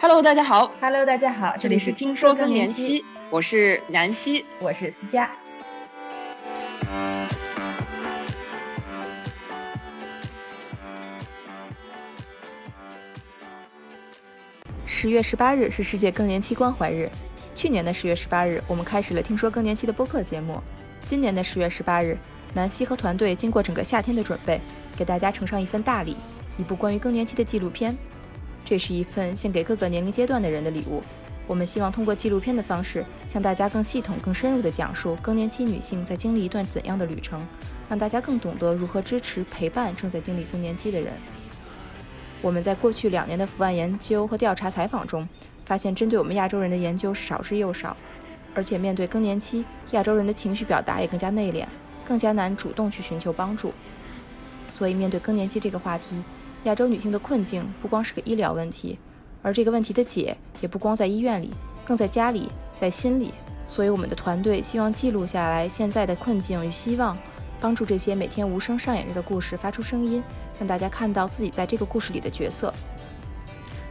Hello，大家好。Hello，大家好，这里是听说更年期，我是南希，我是思佳。十月十八日是世界更年期关怀日。去年的十月十八日，我们开始了听说更年期的播客节目。今年的十月十八日，南希和团队经过整个夏天的准备，给大家呈上一份大礼——一部关于更年期的纪录片。这是一份献给各个年龄阶段的人的礼物。我们希望通过纪录片的方式，向大家更系统、更深入地讲述更年期女性在经历一段怎样的旅程，让大家更懂得如何支持、陪伴正在经历更年期的人。我们在过去两年的伏案研究和调查采访中，发现针对我们亚洲人的研究是少之又少，而且面对更年期，亚洲人的情绪表达也更加内敛，更加难主动去寻求帮助。所以，面对更年期这个话题，亚洲女性的困境不光是个医疗问题，而这个问题的解也不光在医院里，更在家里，在心里。所以，我们的团队希望记录下来现在的困境与希望，帮助这些每天无声上演着的故事发出声音，让大家看到自己在这个故事里的角色。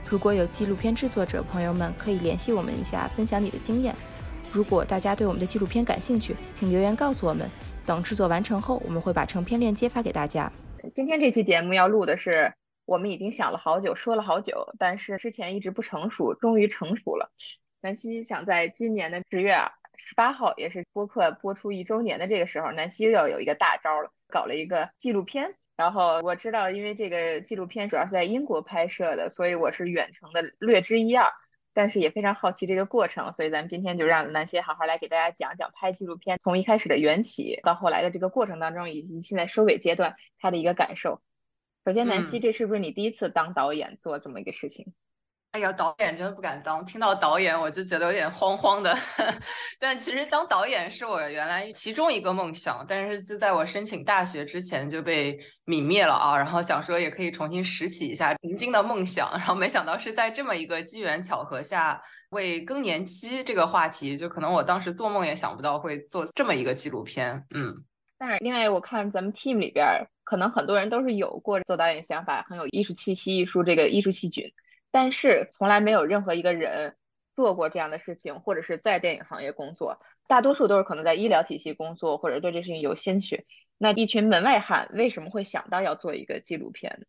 如果有纪录片制作者朋友们，可以联系我们一下，分享你的经验。如果大家对我们的纪录片感兴趣，请留言告诉我们。等制作完成后，我们会把成片链接发给大家。今天这期节目要录的是我们已经想了好久，说了好久，但是之前一直不成熟，终于成熟了。南希想在今年的十月十八号，也是播客播出一周年的这个时候，南希又要有一个大招了，搞了一个纪录片。然后我知道，因为这个纪录片主要是在英国拍摄的，所以我是远程的略知一二，但是也非常好奇这个过程，所以咱们今天就让南希好好来给大家讲讲拍纪录片从一开始的缘起到后来的这个过程当中，以及现在收尾阶段他的一个感受。首先，南希，这是不是你第一次当导演做这么一个事情？哎呀，导演真的不敢当，听到导演我就觉得有点慌慌的。但其实当导演是我原来其中一个梦想，但是就在我申请大学之前就被泯灭了啊。然后想说也可以重新拾起一下曾经的梦想，然后没想到是在这么一个机缘巧合下，为更年期这个话题，就可能我当时做梦也想不到会做这么一个纪录片。嗯，但是另外我看咱们 team 里边，可能很多人都是有过做导演想法，很有艺术气息、艺术这个艺术细菌。但是从来没有任何一个人做过这样的事情，或者是在电影行业工作，大多数都是可能在医疗体系工作，或者对这事情有兴趣。那一群门外汉为什么会想到要做一个纪录片？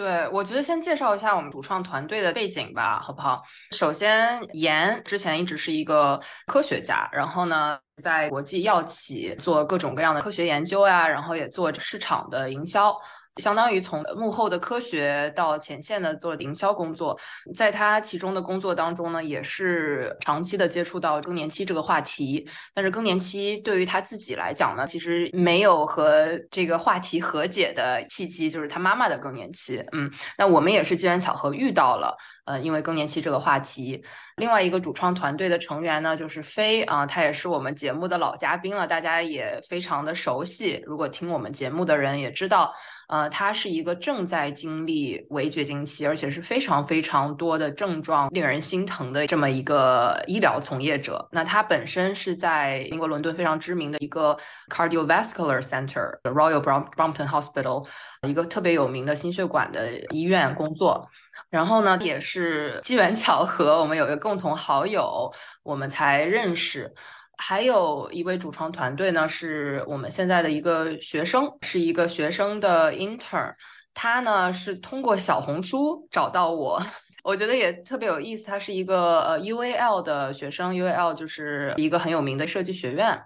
对，我觉得先介绍一下我们主创团队的背景吧，好不好？首先，严之前一直是一个科学家，然后呢，在国际药企做各种各样的科学研究呀，然后也做市场的营销。相当于从幕后的科学到前线的做营销工作，在他其中的工作当中呢，也是长期的接触到更年期这个话题。但是更年期对于他自己来讲呢，其实没有和这个话题和解的契机，就是他妈妈的更年期。嗯，那我们也是机缘巧合遇到了，呃，因为更年期这个话题。另外一个主创团队的成员呢，就是飞啊，他也是我们节目的老嘉宾了，大家也非常的熟悉。如果听我们节目的人也知道。呃，他是一个正在经历围绝经期，而且是非常非常多的症状令人心疼的这么一个医疗从业者。那他本身是在英国伦敦非常知名的一个 Cardiovascular Center Royal Brompton Hospital 一个特别有名的心血管的医院工作。然后呢，也是机缘巧合，我们有一个共同好友，我们才认识。还有一位主创团队呢，是我们现在的一个学生，是一个学生的 intern。他呢是通过小红书找到我，我觉得也特别有意思。他是一个呃 UAL 的学生，UAL 就是一个很有名的设计学院。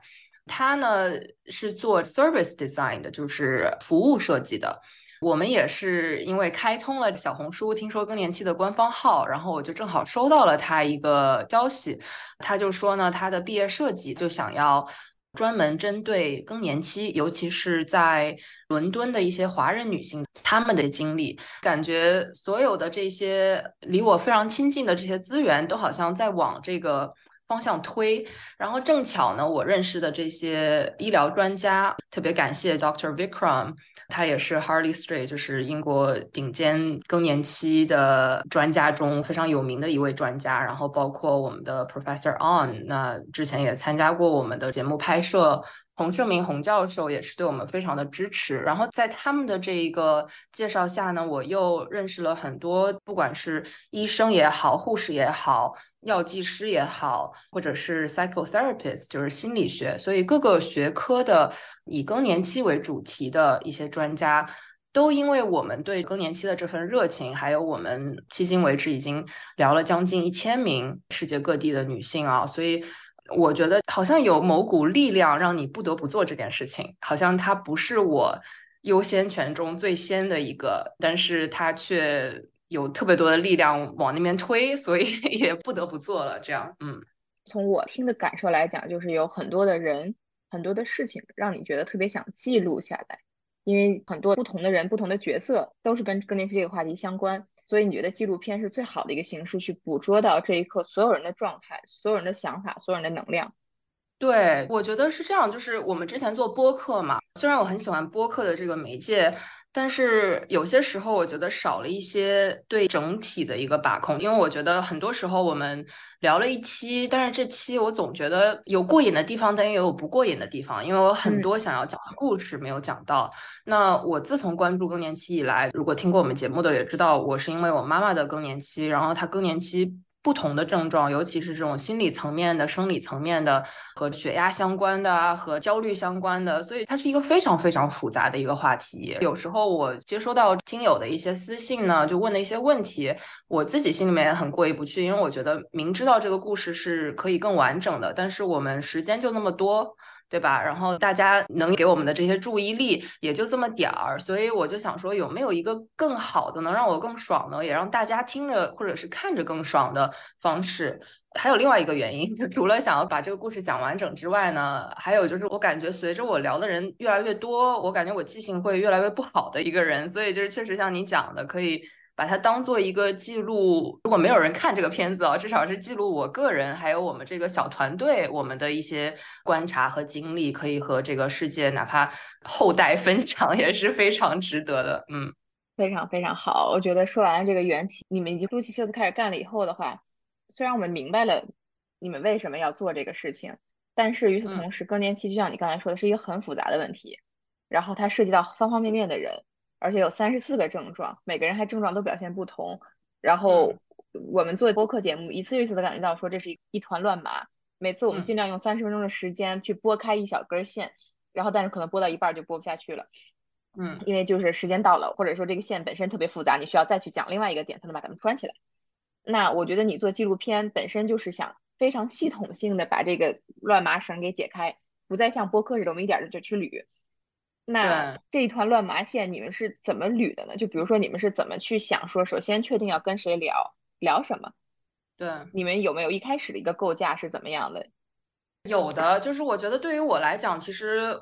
他呢是做 service design 的，就是服务设计的。我们也是因为开通了小红书，听说更年期的官方号，然后我就正好收到了他一个消息，他就说呢，他的毕业设计就想要专门针对更年期，尤其是在伦敦的一些华人女性她们的经历，感觉所有的这些离我非常亲近的这些资源都好像在往这个方向推，然后正巧呢，我认识的这些医疗专家，特别感谢 Doctor Vikram。他也是 Harley Street，就是英国顶尖更年期的专家中非常有名的一位专家。然后包括我们的 Professor On，那之前也参加过我们的节目拍摄，洪胜明洪教授也是对我们非常的支持。然后在他们的这一个介绍下呢，我又认识了很多，不管是医生也好，护士也好。药剂师也好，或者是 psychotherapist，就是心理学，所以各个学科的以更年期为主题的一些专家，都因为我们对更年期的这份热情，还有我们迄今为止已经聊了将近一千名世界各地的女性啊，所以我觉得好像有某股力量让你不得不做这件事情，好像它不是我优先权中最先的一个，但是它却。有特别多的力量往那边推，所以 也不得不做了。这样，嗯，从我听的感受来讲，就是有很多的人、很多的事情，让你觉得特别想记录下来，因为很多不同的人、不同的角色都是跟更年期这个话题相关，所以你觉得纪录片是最好的一个形式，去捕捉到这一刻所有人的状态、所有人的想法、所有人的能量。对，我觉得是这样。就是我们之前做播客嘛，虽然我很喜欢播客的这个媒介。但是有些时候，我觉得少了一些对整体的一个把控，因为我觉得很多时候我们聊了一期，但是这期我总觉得有过瘾的地方，但也有不过瘾的地方，因为我很多想要讲的故事没有讲到。那我自从关注更年期以来，如果听过我们节目的也知道，我是因为我妈妈的更年期，然后她更年期。不同的症状，尤其是这种心理层面的、生理层面的，和血压相关的啊，和焦虑相关的，所以它是一个非常非常复杂的一个话题。有时候我接收到听友的一些私信呢，就问的一些问题，我自己心里面也很过意不去，因为我觉得明知道这个故事是可以更完整的，但是我们时间就那么多。对吧？然后大家能给我们的这些注意力也就这么点儿，所以我就想说，有没有一个更好的，能让我更爽的，也让大家听着或者是看着更爽的方式？还有另外一个原因，就除了想要把这个故事讲完整之外呢，还有就是我感觉随着我聊的人越来越多，我感觉我记性会越来越不好的一个人，所以就是确实像你讲的，可以。把它当做一个记录，如果没有人看这个片子啊，至少是记录我个人还有我们这个小团队我们的一些观察和经历，可以和这个世界哪怕后代 分享，也是非常值得的。嗯，非常非常好。我觉得说完这个缘起，你们已经撸起袖子开始干了以后的话，虽然我们明白了你们为什么要做这个事情，但是与此同时，更年期就像你刚才说的，是一个很复杂的问题，然后它涉及到方方面面的人。而且有三十四个症状，每个人还症状都表现不同。然后我们做播客节目，一次又一次的感觉到说这是一团乱麻。每次我们尽量用三十分钟的时间去拨开一小根线，然后但是可能拨到一半就拨不下去了。嗯，因为就是时间到了，或者说这个线本身特别复杂，你需要再去讲另外一个点才能把它们串起来。那我觉得你做纪录片本身就是想非常系统性的把这个乱麻绳给解开，不再像播客似的我们一点儿就去捋。那这一团乱麻线，你们是怎么捋的呢？就比如说，你们是怎么去想说，首先确定要跟谁聊聊什么？对，你们有没有一开始的一个构架是怎么样的？有的，就是我觉得对于我来讲，其实。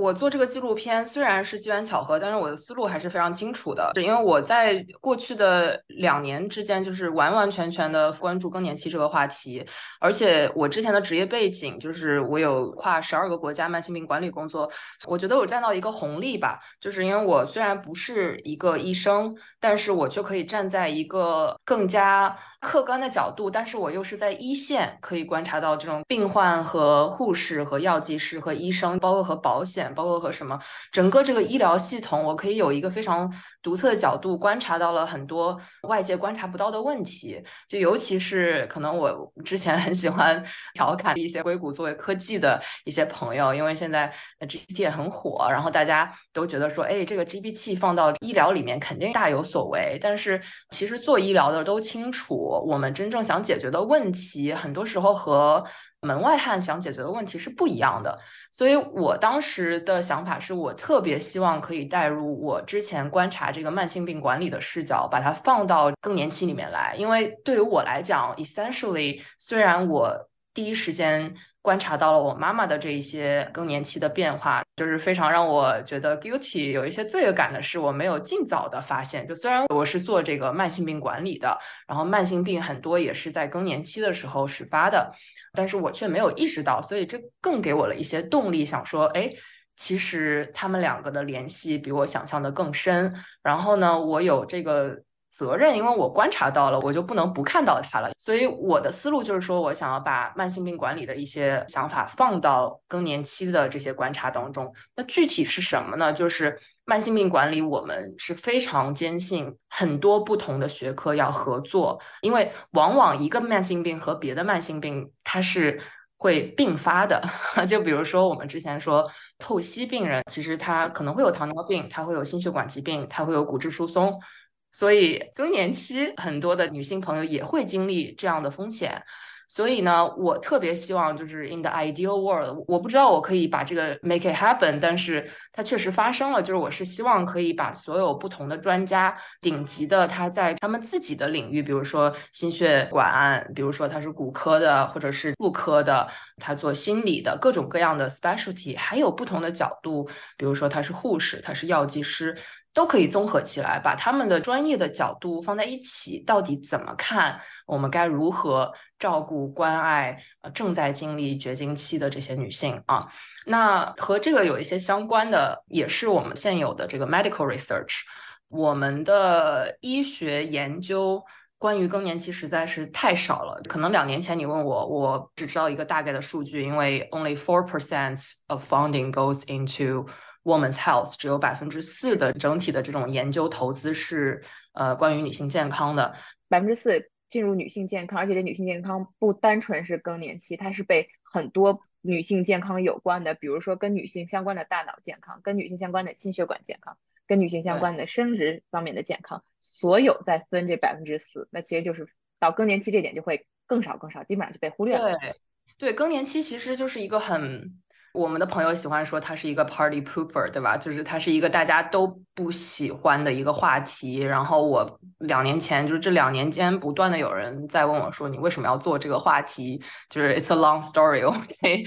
我做这个纪录片虽然是机缘巧合，但是我的思路还是非常清楚的。是因为我在过去的两年之间，就是完完全全的关注更年期这个话题，而且我之前的职业背景就是我有跨十二个国家慢性病管理工作，我觉得我占到一个红利吧，就是因为我虽然不是一个医生，但是我却可以站在一个更加客观的角度，但是我又是在一线可以观察到这种病患和护士和药剂师和医生，包括和保险。包括和什么，整个这个医疗系统，我可以有一个非常独特的角度观察到了很多外界观察不到的问题。就尤其是可能我之前很喜欢 调侃一些硅谷作为科技的一些朋友，因为现在 GPT 也很火，然后大家都觉得说，哎，这个 GPT 放到医疗里面肯定大有所为。但是其实做医疗的都清楚，我们真正想解决的问题，很多时候和门外汉想解决的问题是不一样的，所以我当时的想法是我特别希望可以带入我之前观察这个慢性病管理的视角，把它放到更年期里面来。因为对于我来讲，essentially，虽然我第一时间。观察到了我妈妈的这一些更年期的变化，就是非常让我觉得 guilty，有一些罪恶感的是我没有尽早的发现。就虽然我是做这个慢性病管理的，然后慢性病很多也是在更年期的时候始发的，但是我却没有意识到，所以这更给我了一些动力，想说，哎，其实他们两个的联系比我想象的更深。然后呢，我有这个。责任，因为我观察到了，我就不能不看到它了。所以我的思路就是说，我想要把慢性病管理的一些想法放到更年期的这些观察当中。那具体是什么呢？就是慢性病管理，我们是非常坚信很多不同的学科要合作，因为往往一个慢性病和别的慢性病它是会并发的。就比如说我们之前说透析病人，其实他可能会有糖尿病，他会有心血管疾病，他会有骨质疏松。所以更年期很多的女性朋友也会经历这样的风险，所以呢，我特别希望就是 in the ideal world，我不知道我可以把这个 make it happen，但是它确实发生了。就是我是希望可以把所有不同的专家，顶级的他在他们自己的领域，比如说心血管，比如说他是骨科的或者是妇科的，他做心理的各种各样的 specialty，还有不同的角度，比如说他是护士，他是药剂师。都可以综合起来，把他们的专业的角度放在一起，到底怎么看？我们该如何照顾、关爱呃正在经历绝经期的这些女性啊？那和这个有一些相关的，也是我们现有的这个 medical research。我们的医学研究关于更年期实在是太少了，可能两年前你问我，我只知道一个大概的数据，因为 only four percent of funding goes into Woman's Health 只有百分之四的整体的这种研究投资是呃关于女性健康的，百分之四进入女性健康，而且这女性健康不单纯是更年期，它是被很多女性健康有关的，比如说跟女性相关的大脑健康，跟女性相关的心血管健康，跟女性相关的生殖方面的健康，所有在分这百分之四，那其实就是到更年期这点就会更少更少，基本上就被忽略了。对，对，更年期其实就是一个很。我们的朋友喜欢说他是一个 party pooper，对吧？就是他是一个大家都不喜欢的一个话题。然后我两年前，就是这两年间，不断的有人在问我说：“你为什么要做这个话题？”就是 it's a long story，OK。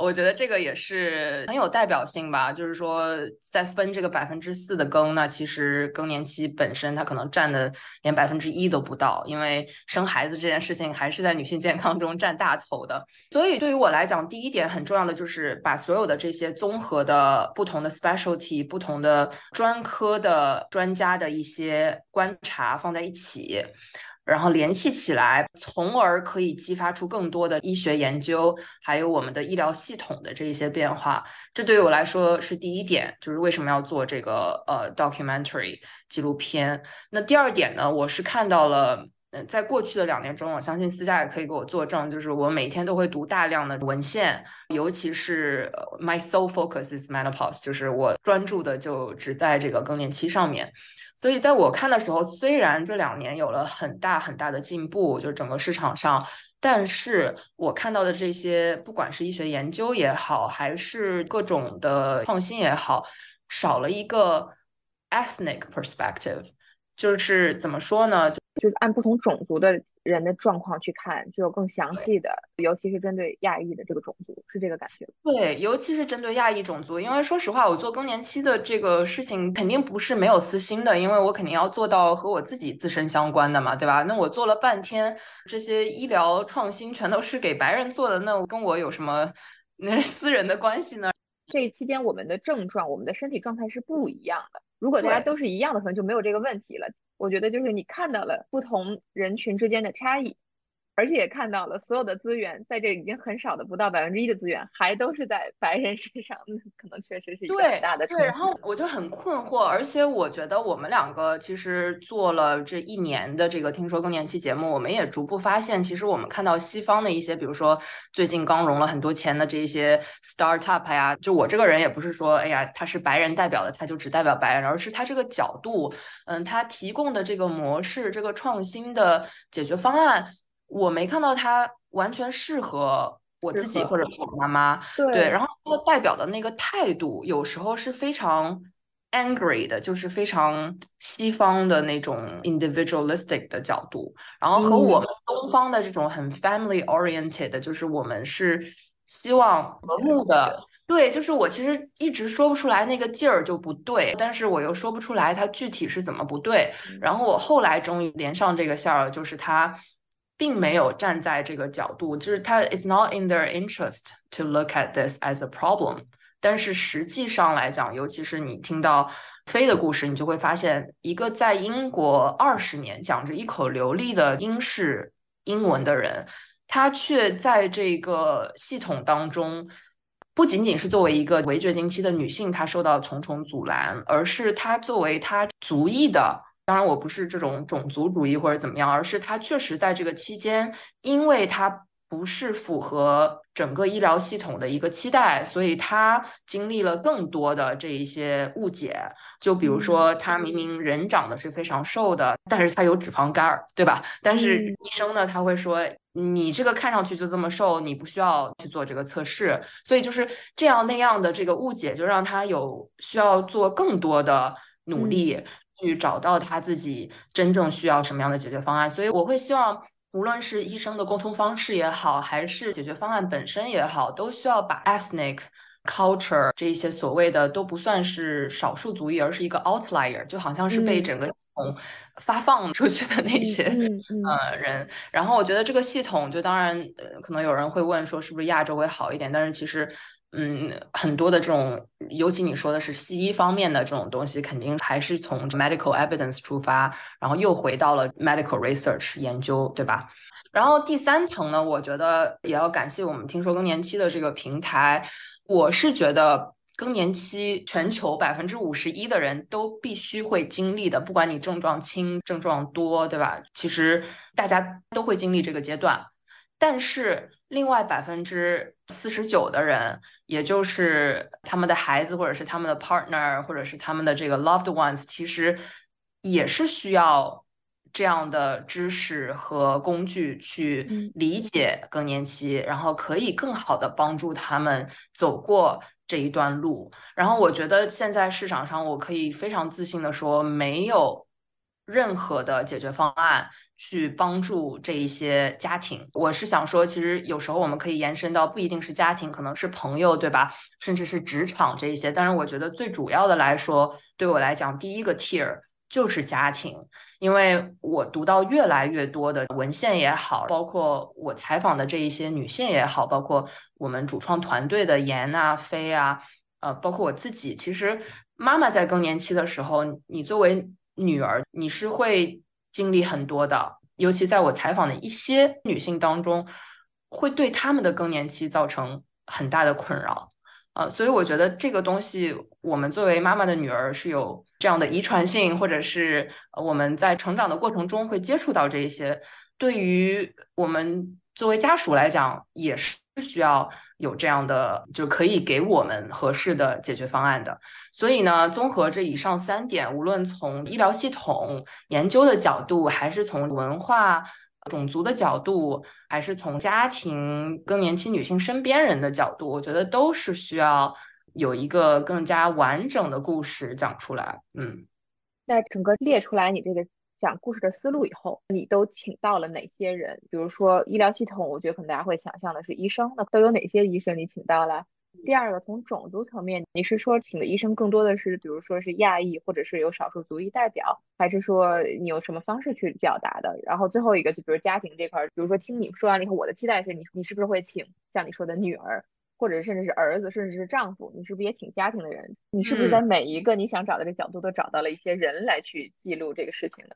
我觉得这个也是很有代表性吧，就是说在分这个百分之四的更，那其实更年期本身它可能占的连百分之一都不到，因为生孩子这件事情还是在女性健康中占大头的。所以对于我来讲，第一点很重要的就是把所有的这些综合的不同的 specialty、不同的专科的专家的一些观察放在一起。然后联系起来，从而可以激发出更多的医学研究，还有我们的医疗系统的这一些变化。这对于我来说是第一点，就是为什么要做这个呃 documentary 纪录片。那第二点呢，我是看到了，嗯，在过去的两年中，我相信私下也可以给我作证，就是我每天都会读大量的文献，尤其是 my sole focus is menopause，就是我专注的就只在这个更年期上面。所以在我看的时候，虽然这两年有了很大很大的进步，就是整个市场上，但是我看到的这些，不管是医学研究也好，还是各种的创新也好，少了一个 ethnic perspective，就是怎么说呢？就是按不同种族的人的状况去看，就有更详细的，尤其是针对亚裔的这个种族，是这个感觉。对，尤其是针对亚裔种族，因为说实话，我做更年期的这个事情肯定不是没有私心的，因为我肯定要做到和我自己自身相关的嘛，对吧？那我做了半天这些医疗创新，全都是给白人做的，那跟我有什么那私人的关系呢？这期间我们的症状，我们的身体状态是不一样的。如果大家都是一样的，可能就没有这个问题了。我觉得就是你看到了不同人群之间的差异。而且也看到了，所有的资源在这已经很少的不到百分之一的资源，还都是在白人身上，那 可能确实是一个很大的对。然后我就很困惑，而且我觉得我们两个其实做了这一年的这个听说更年期节目，我们也逐步发现，其实我们看到西方的一些，比如说最近刚融了很多钱的这些 startup 呀，就我这个人也不是说，哎呀，他是白人代表的，他就只代表白人，而是他这个角度，嗯，他提供的这个模式，这个创新的解决方案。我没看到他完全适合我自己或者我妈妈，对，然后他代表的那个态度有时候是非常 angry 的，就是非常西方的那种 individualistic 的角度，然后和我们东方的这种很 family oriented，的就是我们是希望和睦的，对，就是我其实一直说不出来那个劲儿就不对，但是我又说不出来它具体是怎么不对，然后我后来终于连上这个线儿了，就是他。并没有站在这个角度，就是他 it's not in their interest to look at this as a problem。但是实际上来讲，尤其是你听到飞的故事，你就会发现，一个在英国二十年讲着一口流利的英式英文的人，他却在这个系统当中，不仅仅是作为一个围绝经期的女性，她受到重重阻拦，而是她作为她族裔的。当然，我不是这种种族主义或者怎么样，而是他确实在这个期间，因为他。不是符合整个医疗系统的一个期待，所以他经历了更多的这一些误解。就比如说，他明明人长得是非常瘦的，但是他有脂肪肝儿，对吧？但是医生呢，他会说你这个看上去就这么瘦，你不需要去做这个测试。所以就是这样那样的这个误解，就让他有需要做更多的努力去找到他自己真正需要什么样的解决方案。所以我会希望。无论是医生的沟通方式也好，还是解决方案本身也好，都需要把 ethnic culture 这一些所谓的都不算是少数族裔，而是一个 outlier，就好像是被整个系统发放出去的那些呃人。然后我觉得这个系统，就当然可能有人会问说，是不是亚洲会好一点？但是其实。嗯，很多的这种，尤其你说的是西医方面的这种东西，肯定还是从 medical evidence 出发，然后又回到了 medical research 研究，对吧？然后第三层呢，我觉得也要感谢我们听说更年期的这个平台。我是觉得更年期全球百分之五十一的人都必须会经历的，不管你症状轻症状多，对吧？其实大家都会经历这个阶段，但是。另外百分之四十九的人，也就是他们的孩子，或者是他们的 partner，或者是他们的这个 loved ones，其实也是需要这样的知识和工具去理解更年期，然后可以更好的帮助他们走过这一段路。然后我觉得现在市场上，我可以非常自信的说，没有任何的解决方案。去帮助这一些家庭，我是想说，其实有时候我们可以延伸到不一定是家庭，可能是朋友，对吧？甚至是职场这一些。但是我觉得最主要的来说，对我来讲，第一个 tier 就是家庭，因为我读到越来越多的文献也好，包括我采访的这一些女性也好，包括我们主创团队的严啊、飞啊，呃，包括我自己，其实妈妈在更年期的时候，你作为女儿，你是会。经历很多的，尤其在我采访的一些女性当中，会对她们的更年期造成很大的困扰，呃，所以我觉得这个东西，我们作为妈妈的女儿是有这样的遗传性，或者是我们在成长的过程中会接触到这一些，对于我们作为家属来讲，也是需要。有这样的就可以给我们合适的解决方案的，所以呢，综合这以上三点，无论从医疗系统研究的角度，还是从文化、种族的角度，还是从家庭更年期女性身边人的角度，我觉得都是需要有一个更加完整的故事讲出来。嗯，那整个列出来你这个。讲故事的思路以后，你都请到了哪些人？比如说医疗系统，我觉得可能大家会想象的是医生，那都有哪些医生你请到了？第二个，从种族层面，你是说请的医生更多的是，比如说是亚裔，或者是有少数族裔代表，还是说你有什么方式去表达的？然后最后一个，就比如家庭这块，比如说听你说完了以后，我的期待是你，你是不是会请像你说的女儿，或者甚至是儿子，甚至是丈夫？你是不是也挺家庭的人？你是不是在每一个你想找的这角度都找到了一些人来去记录这个事情呢？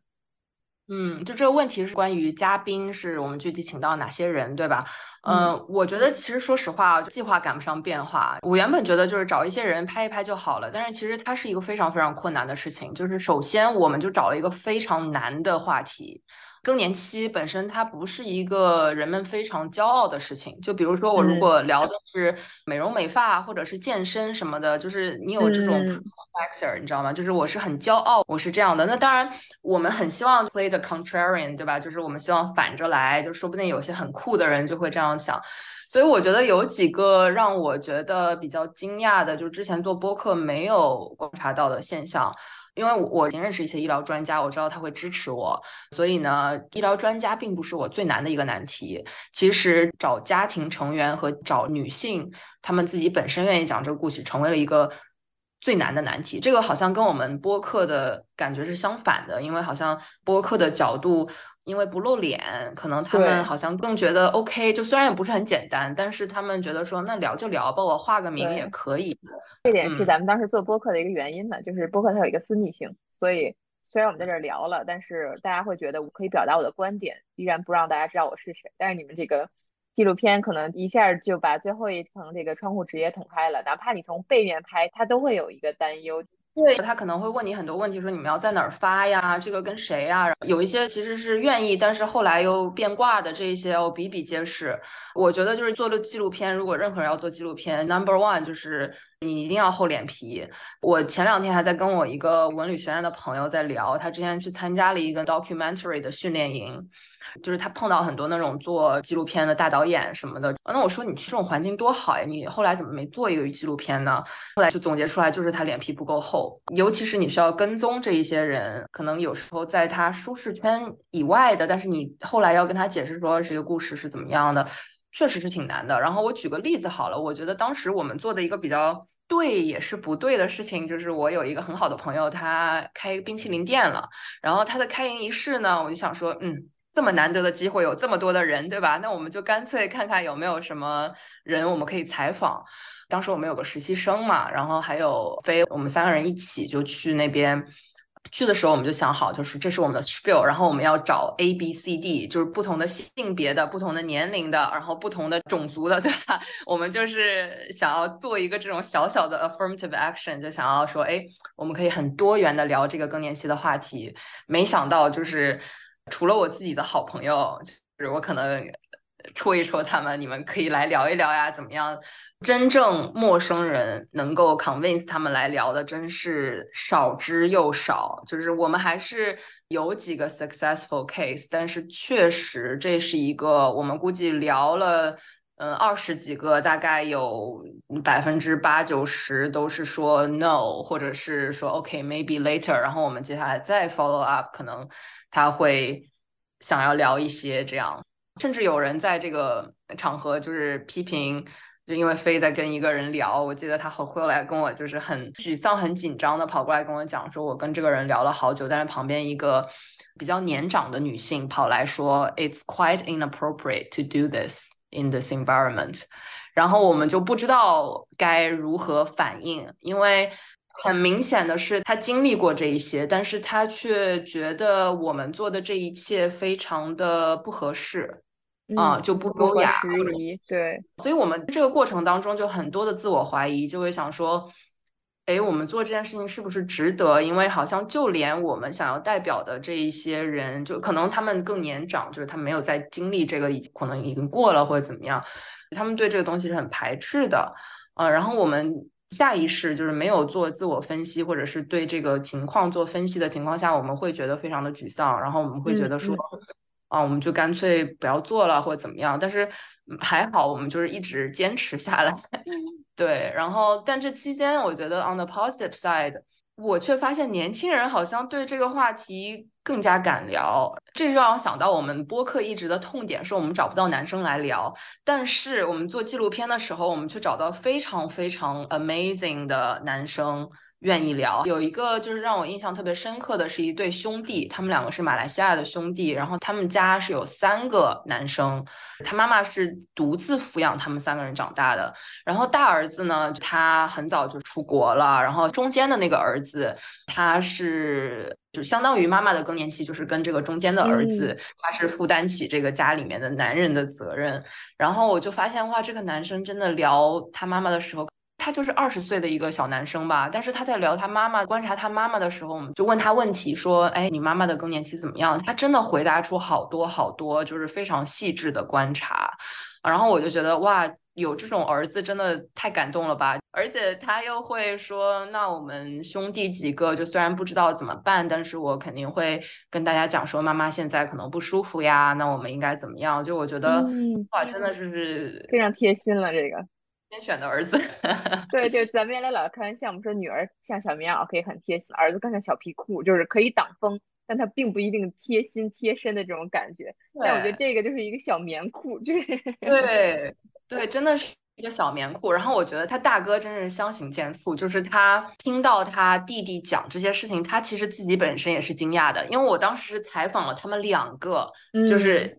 嗯，就这个问题是关于嘉宾，是我们具体请到哪些人，对吧？嗯，我觉得其实说实话，计划赶不上变化。我原本觉得就是找一些人拍一拍就好了，但是其实它是一个非常非常困难的事情。就是首先，我们就找了一个非常难的话题。更年期本身它不是一个人们非常骄傲的事情。就比如说我如果聊的是美容美发或者是健身什么的，就是你有这种 factor，你知道吗？就是我是很骄傲，我是这样的。那当然，我们很希望 play the contrarian，对吧？就是我们希望反着来，就说不定有些很酷的人就会这样想。所以我觉得有几个让我觉得比较惊讶的，就是之前做播客没有观察到的现象。因为我已经认识一些医疗专家，我知道他会支持我，所以呢，医疗专家并不是我最难的一个难题。其实找家庭成员和找女性，他们自己本身愿意讲这个故事，成为了一个最难的难题。这个好像跟我们播客的感觉是相反的，因为好像播客的角度。因为不露脸，可能他们好像更觉得 OK。就虽然也不是很简单，但是他们觉得说那聊就聊吧，我画个名也可以。这点是咱们当时做播客的一个原因呢，就是播客它有一个私密性，所以虽然我们在这聊了，但是大家会觉得我可以表达我的观点，依然不让大家知道我是谁。但是你们这个纪录片可能一下就把最后一层这个窗户纸也捅开了，哪怕你从背面拍，它都会有一个担忧。对他可能会问你很多问题，说你们要在哪儿发呀？这个跟谁呀？有一些其实是愿意，但是后来又变卦的这些，我比比皆是。我觉得就是做了纪录片，如果任何人要做纪录片，Number One 就是你一定要厚脸皮。我前两天还在跟我一个文旅学院的朋友在聊，他之前去参加了一个 documentary 的训练营。就是他碰到很多那种做纪录片的大导演什么的，那我说你去这种环境多好呀，你后来怎么没做一个纪录片呢？后来就总结出来，就是他脸皮不够厚，尤其是你需要跟踪这一些人，可能有时候在他舒适圈以外的，但是你后来要跟他解释说这个故事是怎么样的，确实是挺难的。然后我举个例子好了，我觉得当时我们做的一个比较对也是不对的事情，就是我有一个很好的朋友，他开冰淇淋店了，然后他的开营仪式呢，我就想说，嗯。这么难得的机会，有这么多的人，对吧？那我们就干脆看看有没有什么人我们可以采访。当时我们有个实习生嘛，然后还有飞，我们三个人一起就去那边。去的时候我们就想好，就是这是我们的 spiel，然后我们要找 A、B、C、D，就是不同的性别的、不同的年龄的，然后不同的种族的，对吧？我们就是想要做一个这种小小的 affirmative action，就想要说，哎，我们可以很多元的聊这个更年期的话题。没想到就是。除了我自己的好朋友，就是我可能戳一戳他们，你们可以来聊一聊呀，怎么样？真正陌生人能够 convince 他们来聊的，真是少之又少。就是我们还是有几个 successful case，但是确实这是一个我们估计聊了，嗯，二十几个，大概有百分之八九十都是说 no，或者是说 OK maybe later，然后我们接下来再 follow up，可能。他会想要聊一些这样，甚至有人在这个场合就是批评，就因为飞在跟一个人聊，我记得他后后来跟我就是很沮丧、很紧张的跑过来跟我讲，说我跟这个人聊了好久，但是旁边一个比较年长的女性跑来说，It's quite inappropriate to do this in this environment，然后我们就不知道该如何反应，因为。很明显的是，他经历过这一些，但是他却觉得我们做的这一切非常的不合适，啊，就不优雅。对，所以我们这个过程当中就很多的自我怀疑，就会想说，哎，我们做这件事情是不是值得？因为好像就连我们想要代表的这一些人，就可能他们更年长，就是他没有在经历这个，可能已经过了或者怎么样，他们对这个东西是很排斥的，呃，然后我们。下意识就是没有做自我分析，或者是对这个情况做分析的情况下，我们会觉得非常的沮丧，然后我们会觉得说，啊，我们就干脆不要做了，或者怎么样。但是还好，我们就是一直坚持下来。对，然后但这期间，我觉得 on the positive side。我却发现年轻人好像对这个话题更加敢聊，这就让我想到我们播客一直的痛点是我们找不到男生来聊，但是我们做纪录片的时候，我们却找到非常非常 amazing 的男生。愿意聊，有一个就是让我印象特别深刻的是一对兄弟，他们两个是马来西亚的兄弟，然后他们家是有三个男生，他妈妈是独自抚养他们三个人长大的，然后大儿子呢，他很早就出国了，然后中间的那个儿子，他是就相当于妈妈的更年期，就是跟这个中间的儿子，他是负担起这个家里面的男人的责任，然后我就发现哇，这个男生真的聊他妈妈的时候。他就是二十岁的一个小男生吧，但是他在聊他妈妈、观察他妈妈的时候，我们就问他问题，说：“哎，你妈妈的更年期怎么样？”他真的回答出好多好多，就是非常细致的观察。然后我就觉得哇，有这种儿子真的太感动了吧！而且他又会说：“那我们兄弟几个，就虽然不知道怎么办，但是我肯定会跟大家讲说，妈妈现在可能不舒服呀，那我们应该怎么样？”就我觉得哇，真的是非常贴心了，这个。先选的儿子，对就，咱们原来老开玩笑，我们说女儿像小棉袄可以很贴心，儿子更像小皮裤，就是可以挡风，但他并不一定贴心贴身的这种感觉。但我觉得这个就是一个小棉裤，就是 对对，真的是一个小棉裤，然后我觉得他大哥真是相形见绌，就是他听到他弟弟讲这些事情，他其实自己本身也是惊讶的，因为我当时是采访了他们两个，就是，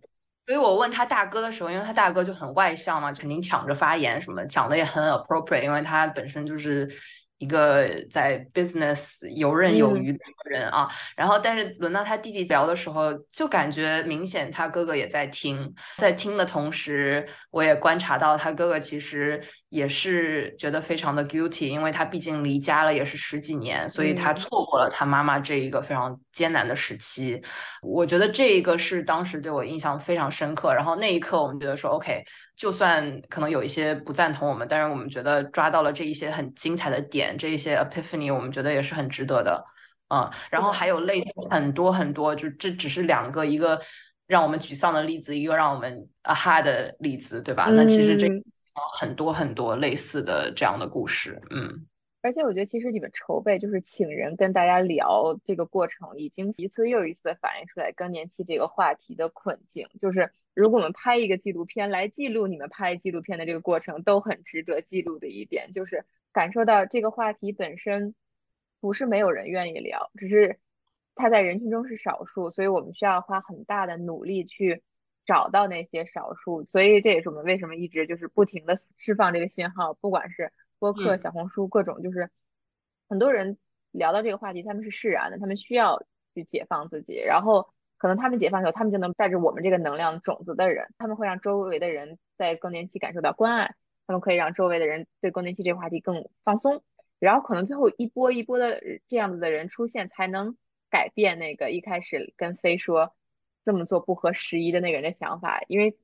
所以我问他大哥的时候，因为他大哥就很外向嘛，肯定抢着发言什么，讲的也很 appropriate，因为他本身就是。一个在 business 游刃有余的人啊，然后但是轮到他弟弟聊的时候，就感觉明显他哥哥也在听，在听的同时，我也观察到他哥哥其实也是觉得非常的 guilty，因为他毕竟离家了也是十几年，所以他错过了他妈妈这一个非常艰难的时期。我觉得这一个是当时对我印象非常深刻，然后那一刻我们觉得说 OK。就算可能有一些不赞同我们，但是我们觉得抓到了这一些很精彩的点，这一些 epiphany，我们觉得也是很值得的，嗯。然后还有类似很多很多，就这只是两个，一个让我们沮丧的例子，一个让我们 aha 的例子，对吧？那其实这很多很多类似的这样的故事，嗯。而且我觉得，其实你们筹备就是请人跟大家聊这个过程，已经一次又一次的反映出来更年期这个话题的困境，就是。如果我们拍一个纪录片来记录你们拍纪录片的这个过程，都很值得记录的一点，就是感受到这个话题本身不是没有人愿意聊，只是它在人群中是少数，所以我们需要花很大的努力去找到那些少数。所以这也是我们为什么一直就是不停的释放这个信号，不管是播客、小红书各种，就是很多人聊到这个话题，他们是释然的，他们需要去解放自己，然后。可能他们解放以后，他们就能带着我们这个能量种子的人，他们会让周围的人在更年期感受到关爱，他们可以让周围的人对更年期这个话题更放松，然后可能最后一波一波的这样子的人出现，才能改变那个一开始跟飞说这么做不合时宜的那个人的想法，因为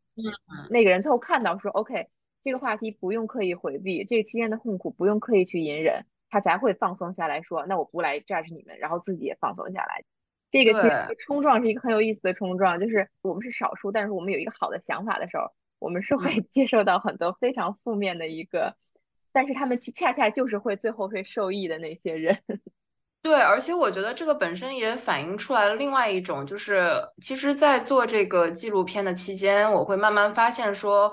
那个人最后看到说，OK，这个话题不用刻意回避，这个期间的痛苦不用刻意去隐忍，他才会放松下来说，那我不来 judge 你们，然后自己也放松下来。这个其实冲撞是一个很有意思的冲撞，就是我们是少数，但是我们有一个好的想法的时候，我们是会 接受到很多非常负面的一个，但是他们恰恰就是会最后会受益的那些人。对，而且我觉得这个本身也反映出来了另外一种，就是其实，在做这个纪录片的期间，我会慢慢发现说，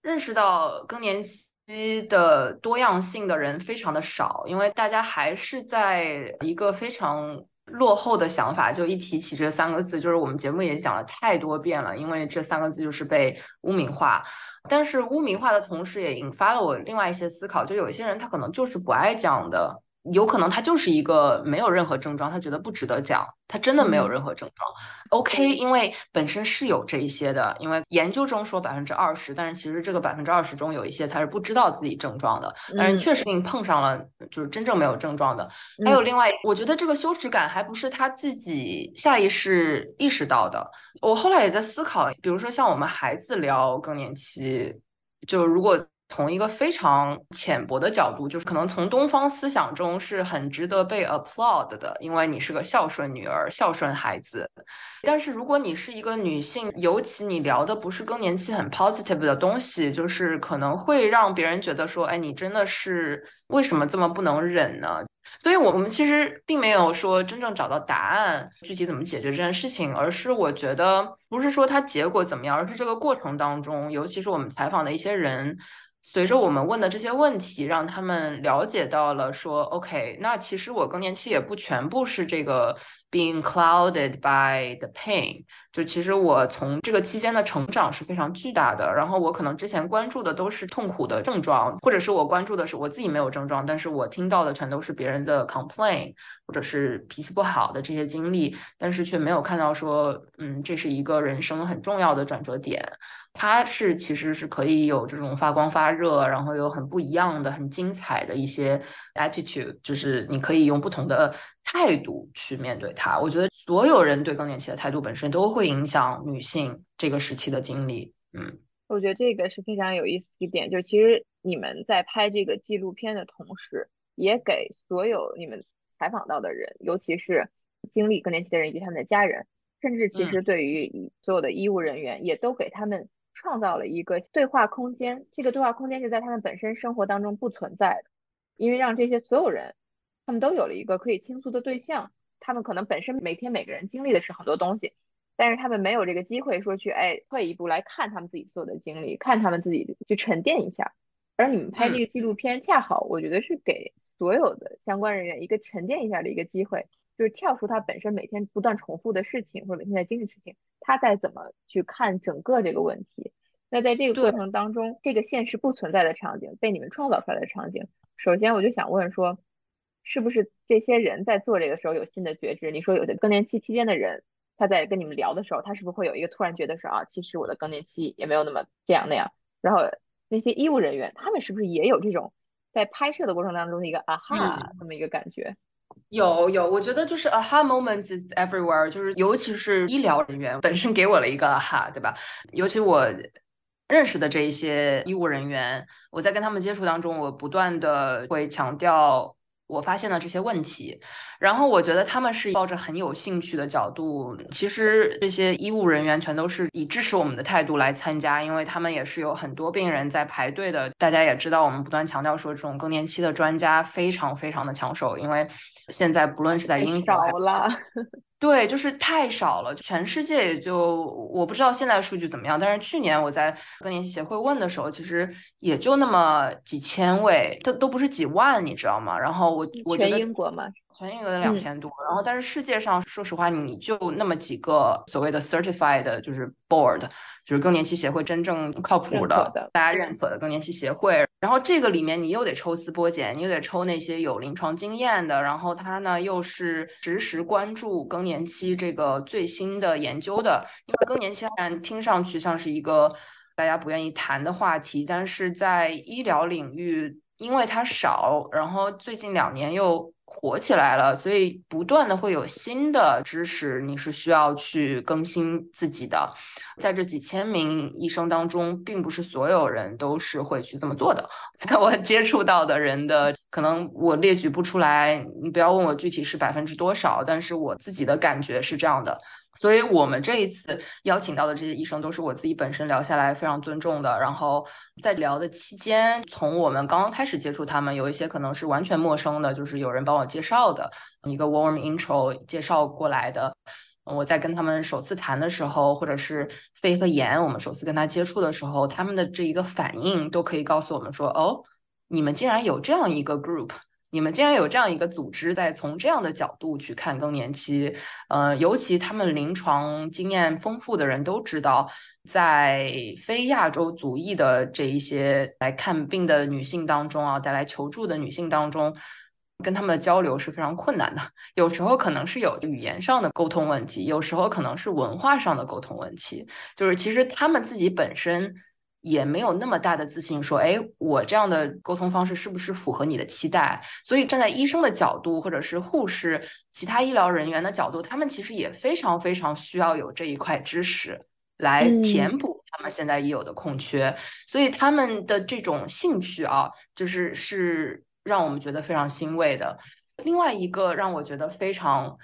认识到更年期的多样性的人非常的少，因为大家还是在一个非常。落后的想法，就一提起这三个字，就是我们节目也讲了太多遍了，因为这三个字就是被污名化。但是污名化的同时，也引发了我另外一些思考，就有一些人他可能就是不爱讲的。有可能他就是一个没有任何症状，他觉得不值得讲，他真的没有任何症状。OK，因为本身是有这一些的，因为研究中说百分之二十，但是其实这个百分之二十中有一些他是不知道自己症状的，但是确实你碰上了就是真正没有症状的。还有另外，我觉得这个羞耻感还不是他自己下意识意识到的。我后来也在思考，比如说像我们孩子聊更年期，就如果。从一个非常浅薄的角度，就是可能从东方思想中是很值得被 applaud 的，因为你是个孝顺女儿、孝顺孩子。但是如果你是一个女性，尤其你聊的不是更年期很 positive 的东西，就是可能会让别人觉得说，哎，你真的是为什么这么不能忍呢？所以，我们其实并没有说真正找到答案，具体怎么解决这件事情，而是我觉得不是说它结果怎么样，而是这个过程当中，尤其是我们采访的一些人。随着我们问的这些问题，让他们了解到了说，OK，那其实我更年期也不全部是这个 being clouded by the pain，就其实我从这个期间的成长是非常巨大的。然后我可能之前关注的都是痛苦的症状，或者是我关注的是我自己没有症状，但是我听到的全都是别人的 complain，或者是脾气不好的这些经历，但是却没有看到说，嗯，这是一个人生很重要的转折点。它是其实是可以有这种发光发热，然后有很不一样的、很精彩的一些 attitude，就是你可以用不同的态度去面对它。我觉得所有人对更年期的态度本身都会影响女性这个时期的经历。嗯，我觉得这个是非常有意思一点，就是其实你们在拍这个纪录片的同时，也给所有你们采访到的人，尤其是经历更年期的人以及他们的家人，甚至其实对于所有的医务人员，也都给他们。创造了一个对话空间，这个对话空间是在他们本身生活当中不存在的，因为让这些所有人，他们都有了一个可以倾诉的对象。他们可能本身每天每个人经历的是很多东西，但是他们没有这个机会说去，哎，退一步来看他们自己所有的经历，看他们自己去沉淀一下。而你们拍这个纪录片，恰好我觉得是给所有的相关人员一个沉淀一下的一个机会，就是跳出他本身每天不断重复的事情，或者每天在经历事情，他在怎么去看整个这个问题。那在这个过程当中，这个现实不存在的场景被你们创造出来的场景，首先我就想问说，是不是这些人在做这个时候有新的觉知？你说有的更年期期间的人，他在跟你们聊的时候，他是不是会有一个突然觉得说啊，其实我的更年期也没有那么这样那样？然后那些医务人员，他们是不是也有这种在拍摄的过程当中的一个啊哈这么一个感觉？有有，我觉得就是 aha moments is everywhere，就是尤其是医疗人员本身给我了一个 aha，对吧？尤其我。认识的这一些医务人员，我在跟他们接触当中，我不断的会强调我发现的这些问题，然后我觉得他们是抱着很有兴趣的角度。其实这些医务人员全都是以支持我们的态度来参加，因为他们也是有很多病人在排队的。大家也知道，我们不断强调说，这种更年期的专家非常非常的抢手，因为现在不论是在英国，对，就是太少了，全世界也就我不知道现在数据怎么样，但是去年我在更年期协会问的时候，其实也就那么几千位，都都不是几万，你知道吗？然后我我觉得全英国嘛，全英国的两千多，然后但是世界上说实话，你就那么几个所谓的 certified 就是 board。就是更年期协会真正靠谱的、大家认可的更年期协会，然后这个里面你又得抽丝剥茧，你又得抽那些有临床经验的，然后他呢又是实时关注更年期这个最新的研究的。因为更年期虽然听上去像是一个大家不愿意谈的话题，但是在医疗领域，因为它少，然后最近两年又。火起来了，所以不断的会有新的知识，你是需要去更新自己的。在这几千名医生当中，并不是所有人都是会去这么做的。在我接触到的人的，可能我列举不出来，你不要问我具体是百分之多少，但是我自己的感觉是这样的。所以我们这一次邀请到的这些医生都是我自己本身聊下来非常尊重的。然后在聊的期间，从我们刚刚开始接触他们，有一些可能是完全陌生的，就是有人帮我介绍的一个 warm intro 介绍过来的。我在跟他们首次谈的时候，或者是飞和言，我们首次跟他接触的时候，他们的这一个反应都可以告诉我们说：哦，你们竟然有这样一个 group。你们竟然有这样一个组织，在从这样的角度去看更年期，呃，尤其他们临床经验丰富的人都知道，在非亚洲族裔的这一些来看病的女性当中啊，带来求助的女性当中，跟他们的交流是非常困难的，有时候可能是有语言上的沟通问题，有时候可能是文化上的沟通问题，就是其实他们自己本身。也没有那么大的自信，说，哎，我这样的沟通方式是不是符合你的期待？所以站在医生的角度，或者是护士、其他医疗人员的角度，他们其实也非常非常需要有这一块知识来填补他们现在已有的空缺。所以他们的这种兴趣啊，就是是让我们觉得非常欣慰的。另外一个让我觉得非常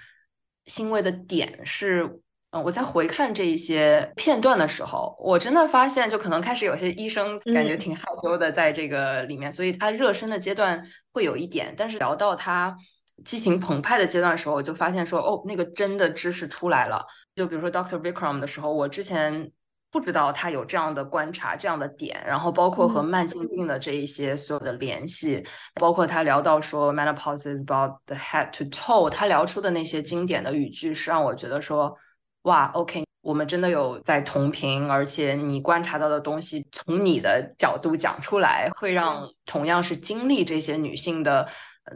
欣慰的点是。嗯，我在回看这一些片段的时候，我真的发现，就可能开始有些医生感觉挺害羞的，在这个里面，所以他热身的阶段会有一点，但是聊到他激情澎湃的阶段的时候，我就发现说，哦，那个真的知识出来了。就比如说 Doctor Vikram 的时候，我之前不知道他有这样的观察、这样的点，然后包括和慢性病的这一些所有的联系，包括他聊到说 Menopause is about the head to toe，他聊出的那些经典的语句，是让我觉得说。哇，OK，我们真的有在同频，而且你观察到的东西，从你的角度讲出来，会让同样是经历这些女性的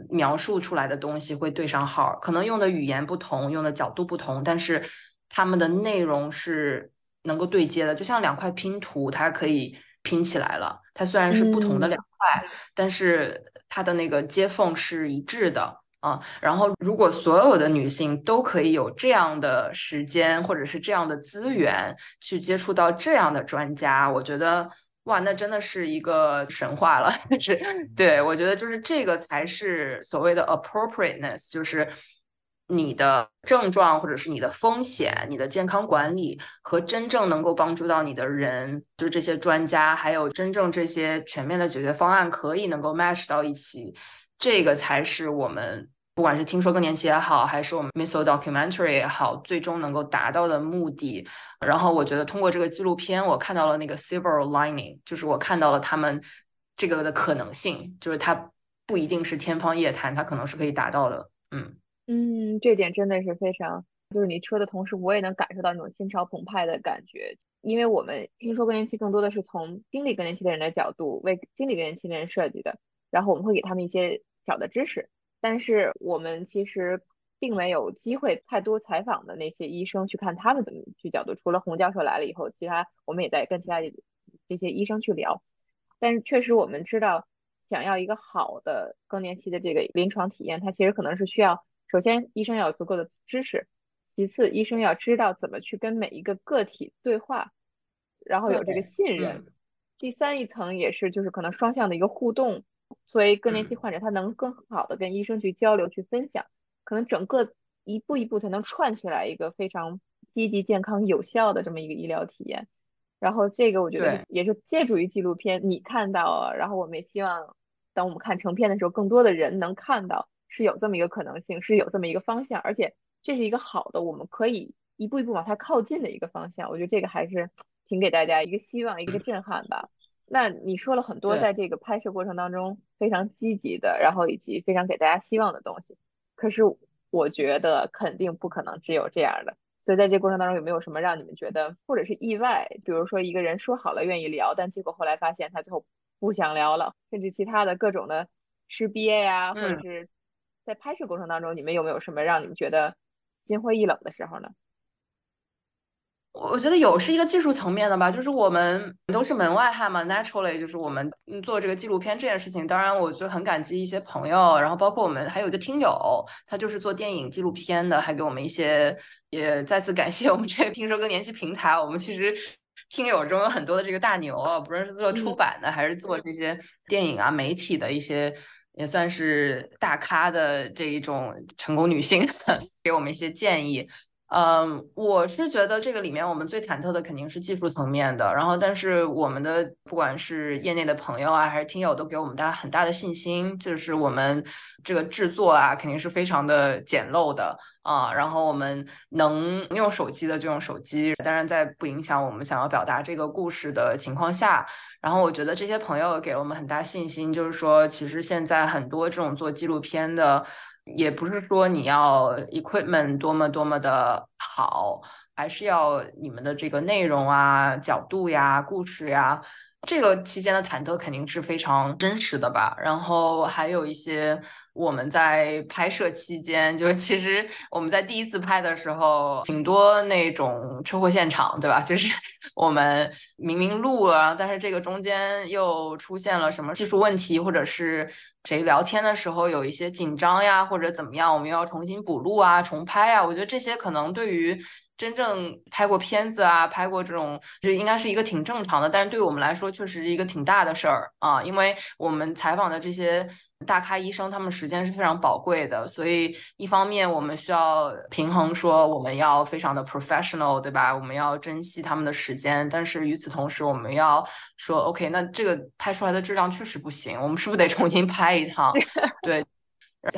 描述出来的东西会对上号。可能用的语言不同，用的角度不同，但是他们的内容是能够对接的，就像两块拼图，它可以拼起来了。它虽然是不同的两块，但是它的那个接缝是一致的。啊，然后如果所有的女性都可以有这样的时间或者是这样的资源去接触到这样的专家，我觉得哇，那真的是一个神话了。就是，对我觉得就是这个才是所谓的 appropriateness，就是你的症状或者是你的风险、你的健康管理和真正能够帮助到你的人，就是这些专家，还有真正这些全面的解决方案可以能够 match 到一起，这个才是我们。不管是听说更年期也好，还是我们 Missile Documentary 也好，最终能够达到的目的。然后我觉得通过这个纪录片，我看到了那个 Silver Lining，就是我看到了他们这个的可能性，就是它不一定是天方夜谭，它可能是可以达到的。嗯嗯，这点真的是非常，就是你说的同时，我也能感受到那种心潮澎湃的感觉。因为我们听说更年期更多的是从经历更年期的人的角度为经历更年期的人设计的，然后我们会给他们一些小的知识，但是我们其实并没有机会太多采访的那些医生去看他们怎么去角度。除了洪教授来了以后，其他我们也在跟其他这些医生去聊。但是确实我们知道，想要一个好的更年期的这个临床体验，它其实可能是需要首先医生要有足够的知识，其次医生要知道怎么去跟每一个个体对话。然后有这个信任，第三一层也是就是可能双向的一个互动，作为更年期患者，他能更好的跟医生去交流去分享，可能整个一步一步才能串起来一个非常积极、健康、有效的这么一个医疗体验。然后这个我觉得也是借助于纪录片你看到了，然后我们也希望等我们看成片的时候，更多的人能看到是有这么一个可能性，是有这么一个方向，而且这是一个好的，我们可以一步一步往它靠近的一个方向。我觉得这个还是。挺给大家一个希望，一个震撼吧。那你说了很多，在这个拍摄过程当中非常积极的，然后以及非常给大家希望的东西。可是我觉得肯定不可能只有这样的。所以在这过程当中，有没有什么让你们觉得或者是意外？比如说一个人说好了愿意聊，但结果后来发现他最后不想聊了，甚至其他的各种的吃瘪呀，或者是在拍摄过程当中，你们有没有什么让你们觉得心灰意冷的时候呢？我觉得有是一个技术层面的吧，就是我们都是门外汉嘛，naturally 就是我们做这个纪录片这件事情，当然我就很感激一些朋友，然后包括我们还有一个听友，他就是做电影纪录片的，还给我们一些，也再次感谢我们这个听说跟联系平台，我们其实听友中有很多的这个大牛啊，不论是做出版的还是做这些电影啊媒体的一些，也算是大咖的这一种成功女性，给我们一些建议。嗯，我是觉得这个里面我们最忐忑的肯定是技术层面的，然后但是我们的不管是业内的朋友啊，还是听友，都给我们大家很大的信心，就是我们这个制作啊，肯定是非常的简陋的啊，然后我们能用手机的就用手机，当然在不影响我们想要表达这个故事的情况下，然后我觉得这些朋友给了我们很大信心，就是说其实现在很多这种做纪录片的。也不是说你要 equipment 多么多么的好，还是要你们的这个内容啊、角度呀、故事呀。这个期间的忐忑肯定是非常真实的吧。然后还有一些我们在拍摄期间，就是其实我们在第一次拍的时候，挺多那种车祸现场，对吧？就是我们明明录了，但是这个中间又出现了什么技术问题，或者是谁聊天的时候有一些紧张呀，或者怎么样，我们又要重新补录啊、重拍啊。我觉得这些可能对于。真正拍过片子啊，拍过这种，就应该是一个挺正常的。但是对我们来说，确实是一个挺大的事儿啊，因为我们采访的这些大咖医生，他们时间是非常宝贵的。所以一方面我们需要平衡，说我们要非常的 professional，对吧？我们要珍惜他们的时间。但是与此同时，我们要说，OK，那这个拍出来的质量确实不行，我们是不是得重新拍一趟？对，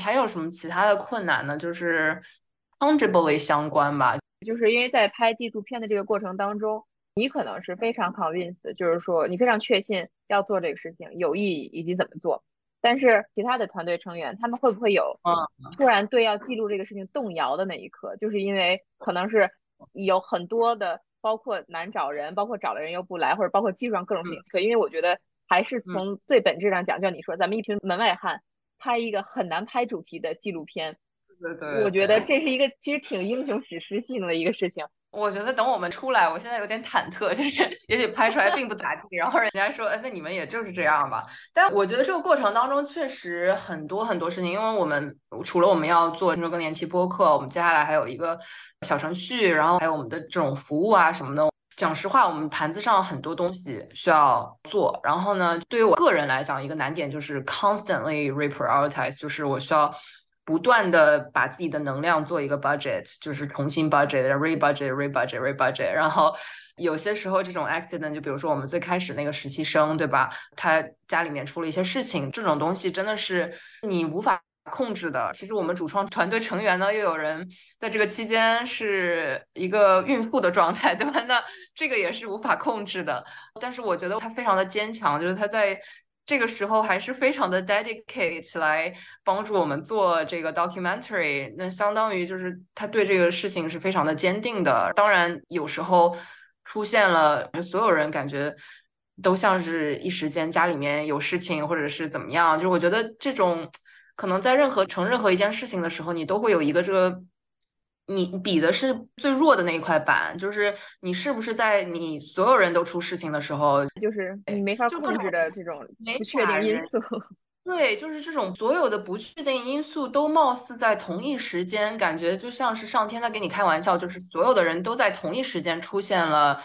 还有什么其他的困难呢？就是 tangibly 相关吧。就是因为在拍纪录片的这个过程当中，你可能是非常 convinced，就是说你非常确信要做这个事情有意义以及怎么做。但是其他的团队成员他们会不会有突然对要记录这个事情动摇的那一刻？就是因为可能是有很多的，包括难找人，包括找了人又不来，或者包括技术上各种问题。因为我觉得还是从最本质上讲，就像你说，咱们一群门外汉拍一个很难拍主题的纪录片。对对，我觉得这是一个其实挺英雄史诗性的一个事情。我觉得等我们出来，我现在有点忐忑，就是也许拍出来并不咋地，然后人家说，哎，那你们也就是这样吧。但我觉得这个过程当中确实很多很多事情，因为我们除了我们要做听说更年期播客，我们接下来还有一个小程序，然后还有我们的这种服务啊什么的。讲实话，我们盘子上很多东西需要做。然后呢，对于我个人来讲，一个难点就是 constantly reprioritize，就是我需要。不断的把自己的能量做一个 budget，就是重新 budget，re-budget，re-budget，re-budget。然后有些时候这种 accident，就比如说我们最开始那个实习生，对吧？他家里面出了一些事情，这种东西真的是你无法控制的。其实我们主创团队成员呢，又有人在这个期间是一个孕妇的状态，对吧？那这个也是无法控制的。但是我觉得他非常的坚强，就是他在。这个时候还是非常的 dedicate 来帮助我们做这个 documentary，那相当于就是他对这个事情是非常的坚定的。当然，有时候出现了，就所有人感觉都像是一时间家里面有事情，或者是怎么样。就我觉得这种可能在任何成任何一件事情的时候，你都会有一个这个。你比的是最弱的那一块板，就是你是不是在你所有人都出事情的时候，就是你没法控制的这种不确定因素。对，就是这种所有的不确定因素都貌似在同一时间，感觉就像是上天在跟你开玩笑，就是所有的人都在同一时间出现了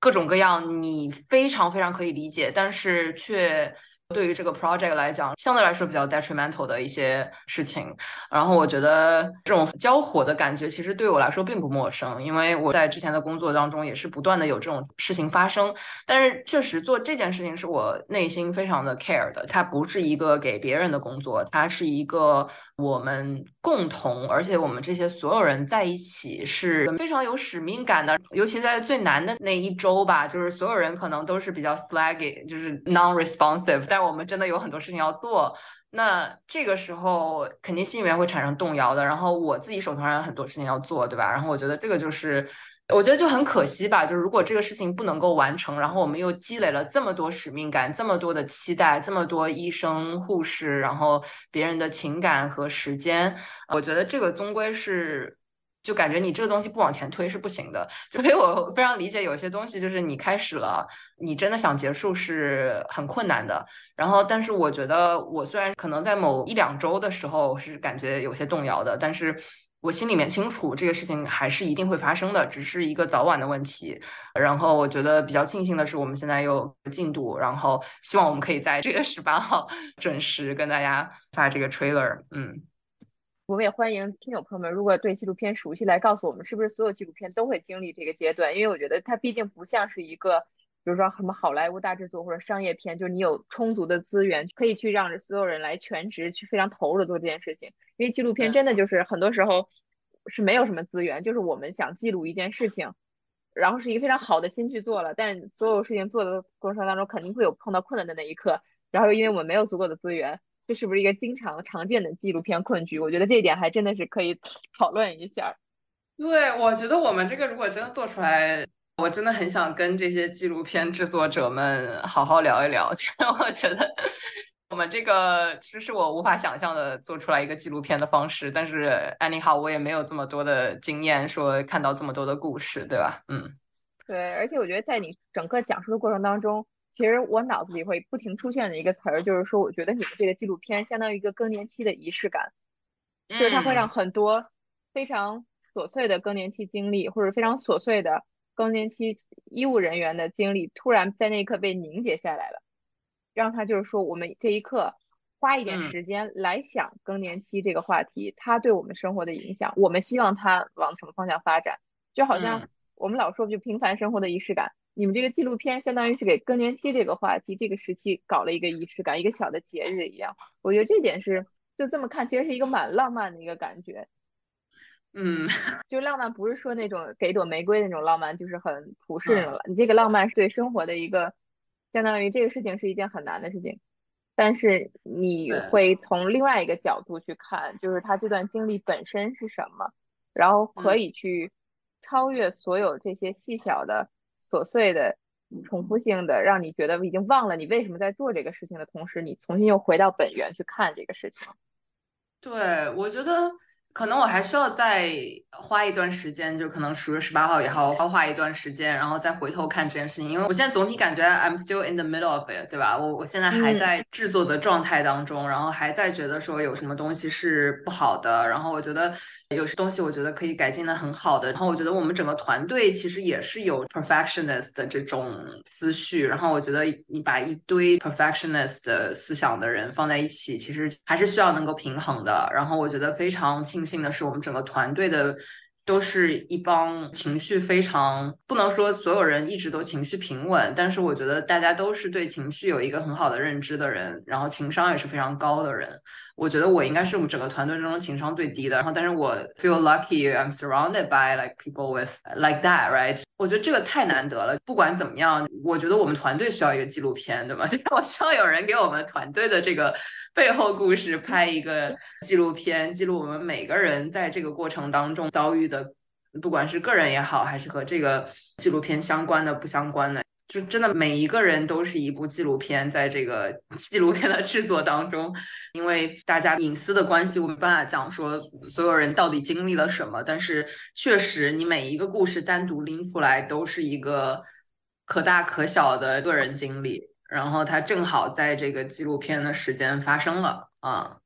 各种各样你非常非常可以理解，但是却。对于这个 project 来讲，相对来说比较 detrimental 的一些事情，然后我觉得这种交火的感觉其实对我来说并不陌生，因为我在之前的工作当中也是不断的有这种事情发生。但是确实做这件事情是我内心非常的 care 的，它不是一个给别人的工作，它是一个我们共同，而且我们这些所有人在一起是非常有使命感的。尤其在最难的那一周吧，就是所有人可能都是比较 slaggy，就是 non-responsive，但我们真的有很多事情要做，那这个时候肯定心里面会产生动摇的。然后我自己手头上有很多事情要做，对吧？然后我觉得这个就是，我觉得就很可惜吧。就是如果这个事情不能够完成，然后我们又积累了这么多使命感、这么多的期待、这么多医生、护士，然后别人的情感和时间，我觉得这个终归是。就感觉你这个东西不往前推是不行的，所以我非常理解有些东西就是你开始了，你真的想结束是很困难的。然后，但是我觉得我虽然可能在某一两周的时候是感觉有些动摇的，但是我心里面清楚这个事情还是一定会发生的，只是一个早晚的问题。然后我觉得比较庆幸的是我们现在有进度，然后希望我们可以在这个十八号 准时跟大家发这个 trailer。嗯。我们也欢迎听友朋友们，如果对纪录片熟悉，来告诉我们是不是所有纪录片都会经历这个阶段？因为我觉得它毕竟不像是一个，比如说什么好莱坞大制作或者商业片，就是你有充足的资源可以去让所有人来全职去非常投入的做这件事情。因为纪录片真的就是很多时候是没有什么资源，就是我们想记录一件事情，然后是一个非常好的心去做了，但所有事情做的过程当中肯定会有碰到困难的那一刻，然后因为我们没有足够的资源。这是不是一个经常常见的纪录片困局？我觉得这一点还真的是可以讨论一下。对，我觉得我们这个如果真的做出来，我真的很想跟这些纪录片制作者们好好聊一聊。其 实我觉得我们这个其实是我无法想象的做出来一个纪录片的方式。但是 anyhow，我也没有这么多的经验，说看到这么多的故事，对吧？嗯，对。而且我觉得在你整个讲述的过程当中。其实我脑子里会不停出现的一个词儿，就是说，我觉得你们这个纪录片相当于一个更年期的仪式感，就是它会让很多非常琐碎的更年期经历，或者非常琐碎的更年期医务人员的经历，突然在那一刻被凝结下来了，让他就是说，我们这一刻花一点时间来想更年期这个话题，它对我们生活的影响，我们希望它往什么方向发展，就好像我们老说就平凡生活的仪式感。你们这个纪录片相当于是给更年期这个话题、这个时期搞了一个仪式感，一个小的节日一样。我觉得这点是就这么看，其实是一个蛮浪漫的一个感觉。嗯，就浪漫不是说那种给朵玫瑰那种浪漫，就是很普世那种了。你这个浪漫是对生活的一个，相当于这个事情是一件很难的事情，但是你会从另外一个角度去看，就是他这段经历本身是什么，然后可以去超越所有这些细小的。琐碎的、重复性的，让你觉得已经忘了你为什么在做这个事情的同时，你重新又回到本源去看这个事情。对，我觉得可能我还需要再花一段时间，就可能十月十八号也好，消化一段时间，然后再回头看这件事情。因为我现在总体感觉 I'm still in the middle of it，对吧？我我现在还在制作的状态当中，然后还在觉得说有什么东西是不好的，然后我觉得。有些东西我觉得可以改进的很好的，然后我觉得我们整个团队其实也是有 perfectionist 的这种思绪，然后我觉得你把一堆 perfectionist 的思想的人放在一起，其实还是需要能够平衡的。然后我觉得非常庆幸的是，我们整个团队的都是一帮情绪非常不能说所有人一直都情绪平稳，但是我觉得大家都是对情绪有一个很好的认知的人，然后情商也是非常高的人。我觉得我应该是我们整个团队中情商最低的。然后，但是我 feel lucky I'm surrounded by like people with like that, right？我觉得这个太难得了。不管怎么样，我觉得我们团队需要一个纪录片，对吗？就是我希望有人给我们团队的这个背后故事拍一个纪录片，记录我们每个人在这个过程当中遭遇的，不管是个人也好，还是和这个纪录片相关的、不相关的。就真的每一个人都是一部纪录片，在这个 纪录片的制作当中，因为大家隐私的关系，我没办法讲说所有人到底经历了什么。但是确实，你每一个故事单独拎出来，都是一个可大可小的个人经历。然后它正好在这个纪录片的时间发生了啊。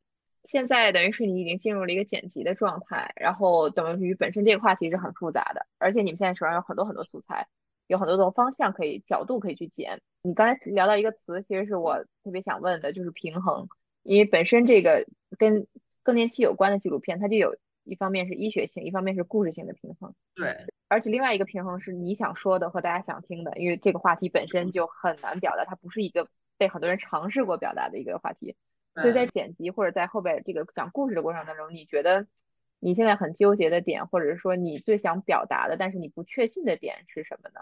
现在等于是你已经进入了一个剪辑的状态，然后等于本身这个话题是很复杂的，而且你们现在手上有很多很多素材。有很多种方向可以角度可以去剪。你刚才聊到一个词，其实是我特别想问的，就是平衡。因为本身这个跟更年期有关的纪录片，它就有一方面是医学性，一方面是故事性的平衡。对，而且另外一个平衡是你想说的和大家想听的，因为这个话题本身就很难表达，它不是一个被很多人尝试过表达的一个话题。所以在剪辑或者在后边这个讲故事的过程当中，你觉得你现在很纠结的点，或者是说你最想表达的，但是你不确信的点是什么呢？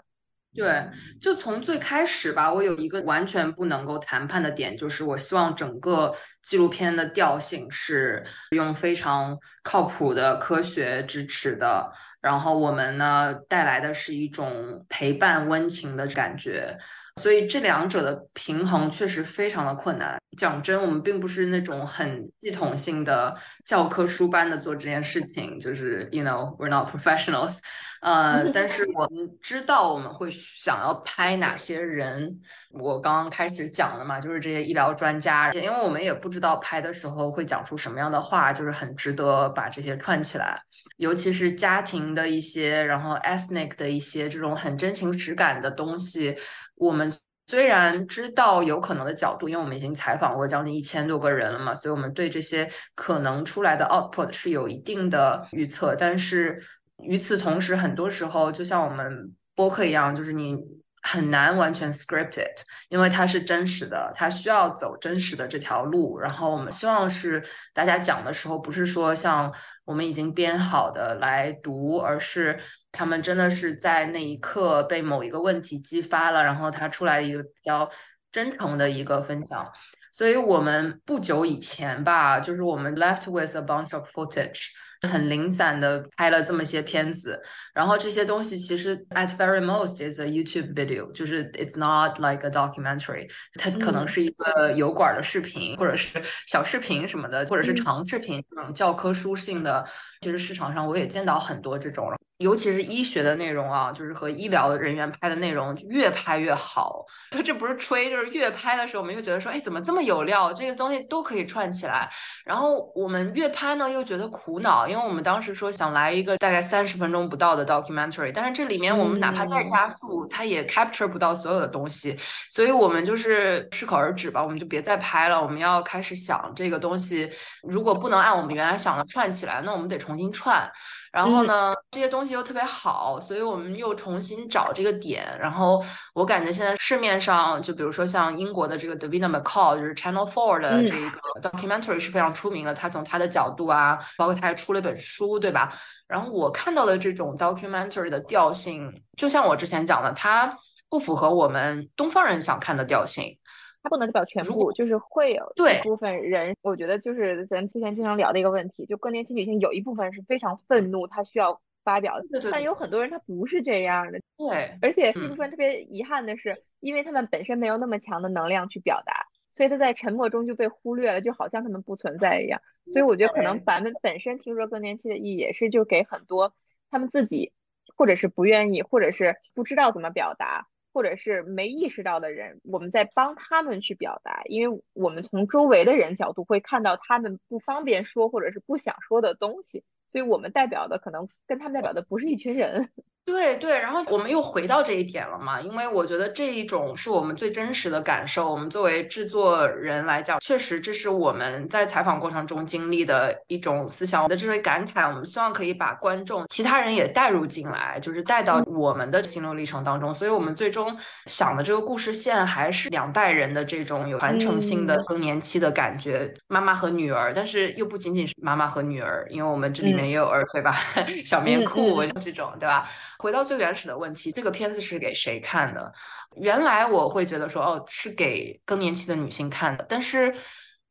对，就从最开始吧，我有一个完全不能够谈判的点，就是我希望整个纪录片的调性是用非常靠谱的科学支持的，然后我们呢带来的是一种陪伴温情的感觉。所以这两者的平衡确实非常的困难。讲真，我们并不是那种很系统性的教科书般的做这件事情，就是 you know we're not professionals。呃，但是我们知道我们会想要拍哪些人。我刚刚开始讲了嘛，就是这些医疗专家，因为我们也不知道拍的时候会讲出什么样的话，就是很值得把这些串起来。尤其是家庭的一些，然后 ethnic 的一些这种很真情实感的东西。我们虽然知道有可能的角度，因为我们已经采访过将近一千多个人了嘛，所以我们对这些可能出来的 output 是有一定的预测。但是与此同时，很多时候就像我们播客一样，就是你很难完全 scripted，因为它是真实的，它需要走真实的这条路。然后我们希望是大家讲的时候，不是说像我们已经编好的来读，而是。他们真的是在那一刻被某一个问题激发了，然后他出来一个比较真诚的一个分享。所以我们不久以前吧，就是我们 left with a bunch of footage。很零散的拍了这么些片子，然后这些东西其实 at very most is a YouTube video，就是 it's not like a documentary，它可能是一个油管的视频，或者是小视频什么的，或者是长视频这种教科书性的。其实市场上我也见到很多这种，尤其是医学的内容啊，就是和医疗人员拍的内容越拍越好。这不是吹，就是越拍的时候，我们又觉得说，哎，怎么这么有料？这个东西都可以串起来。然后我们越拍呢，又觉得苦恼。因为我们当时说想来一个大概三十分钟不到的 documentary，但是这里面我们哪怕再加速，它也 capture 不到所有的东西，所以我们就是适可而止吧，我们就别再拍了。我们要开始想这个东西，如果不能按我们原来想的串起来，那我们得重新串。然后呢，这些东西又特别好，所以我们又重新找这个点。然后我感觉现在市面上，就比如说像英国的这个 Davina McCall，就是 Channel Four 的这个 documentary 是非常出名的。他从他的角度啊，包括他还出了一本书，对吧？然后我看到的这种 documentary 的调性，就像我之前讲的，它不符合我们东方人想看的调性。它不能代表全部，就是会有一部分人，我觉得就是咱之前经常聊的一个问题，就更年期女性有一部分是非常愤怒，她需要发表的，但有很多人她不是这样的，对，而且这部分特别遗憾的是，因为他们本身没有那么强的能量去表达，所以他在沉默中就被忽略了，就好像他们不存在一样。所以我觉得可能咱们本身听说更年期的意义，也是就给很多他们自己，或者是不愿意，或者是不知道怎么表达。或者是没意识到的人，我们在帮他们去表达，因为我们从周围的人角度会看到他们不方便说或者是不想说的东西，所以我们代表的可能跟他们代表的不是一群人。对对，然后我们又回到这一点了嘛？因为我觉得这一种是我们最真实的感受。我们作为制作人来讲，确实这是我们在采访过程中经历的一种思想的这种感慨。我们希望可以把观众、其他人也带入进来，就是带到我们的心路历程当中。所以，我们最终想的这个故事线还是两代人的这种有传承性的更年期的感觉，妈妈和女儿，但是又不仅仅是妈妈和女儿，因为我们这里面也有儿对吧？小棉裤这种，对吧？回到最原始的问题，这个片子是给谁看的？原来我会觉得说，哦，是给更年期的女性看的。但是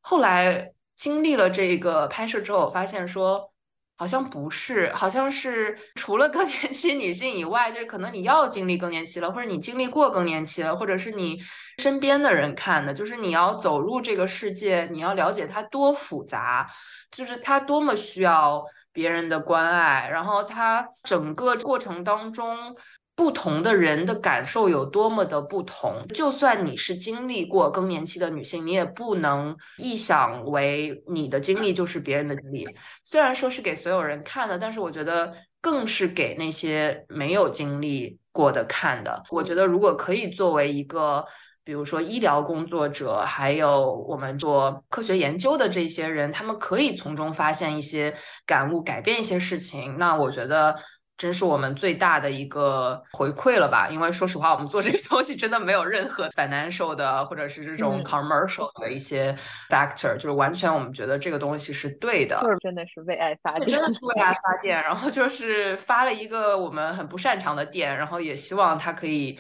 后来经历了这个拍摄之后，我发现说，好像不是，好像是除了更年期女性以外，就是可能你要经历更年期了，或者你经历过更年期了，或者是你身边的人看的，就是你要走入这个世界，你要了解它多复杂，就是它多么需要。别人的关爱，然后他整个过程当中，不同的人的感受有多么的不同。就算你是经历过更年期的女性，你也不能臆想为你的经历就是别人的经历。虽然说是给所有人看的，但是我觉得更是给那些没有经历过的看的。我觉得如果可以作为一个。比如说医疗工作者，还有我们做科学研究的这些人，他们可以从中发现一些感悟，改变一些事情。那我觉得真是我们最大的一个回馈了吧？因为说实话，我们做这个东西真的没有任何 financial 的，或者是这种 commercial 的一些 factor，就是完全我们觉得这个东西是对的，就是真的是为爱发电，真的是为爱发电。然后就是发了一个我们很不擅长的电，然后也希望它可以。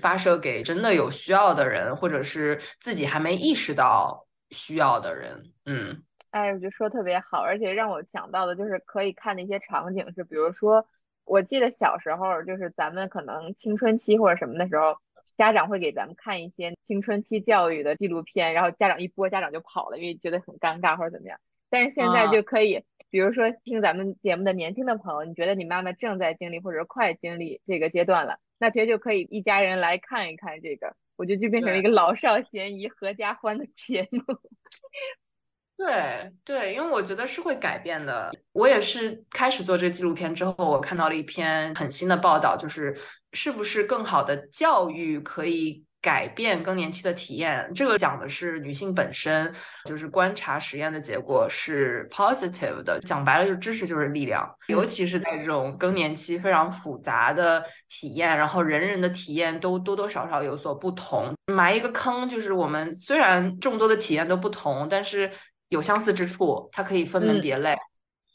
发射给真的有需要的人，或者是自己还没意识到需要的人。嗯，哎，我觉得说特别好，而且让我想到的就是可以看的一些场景是，比如说，我记得小时候就是咱们可能青春期或者什么的时候，家长会给咱们看一些青春期教育的纪录片，然后家长一播，家长就跑了，因为觉得很尴尬或者怎么样。但是现在就可以，比如说听咱们节目的年轻的朋友，你觉得你妈妈正在经历或者快经历这个阶段了。那其实就可以一家人来看一看这个，我觉得就变成了一个老少咸宜、合家欢的节目。对对，因为我觉得是会改变的。我也是开始做这个纪录片之后，我看到了一篇很新的报道，就是是不是更好的教育可以。改变更年期的体验，这个讲的是女性本身，就是观察实验的结果是 positive 的。讲白了，就是知识就是力量，尤其是在这种更年期非常复杂的体验，然后人人的体验都多多少少有所不同。埋一个坑，就是我们虽然众多的体验都不同，但是有相似之处，它可以分门别类。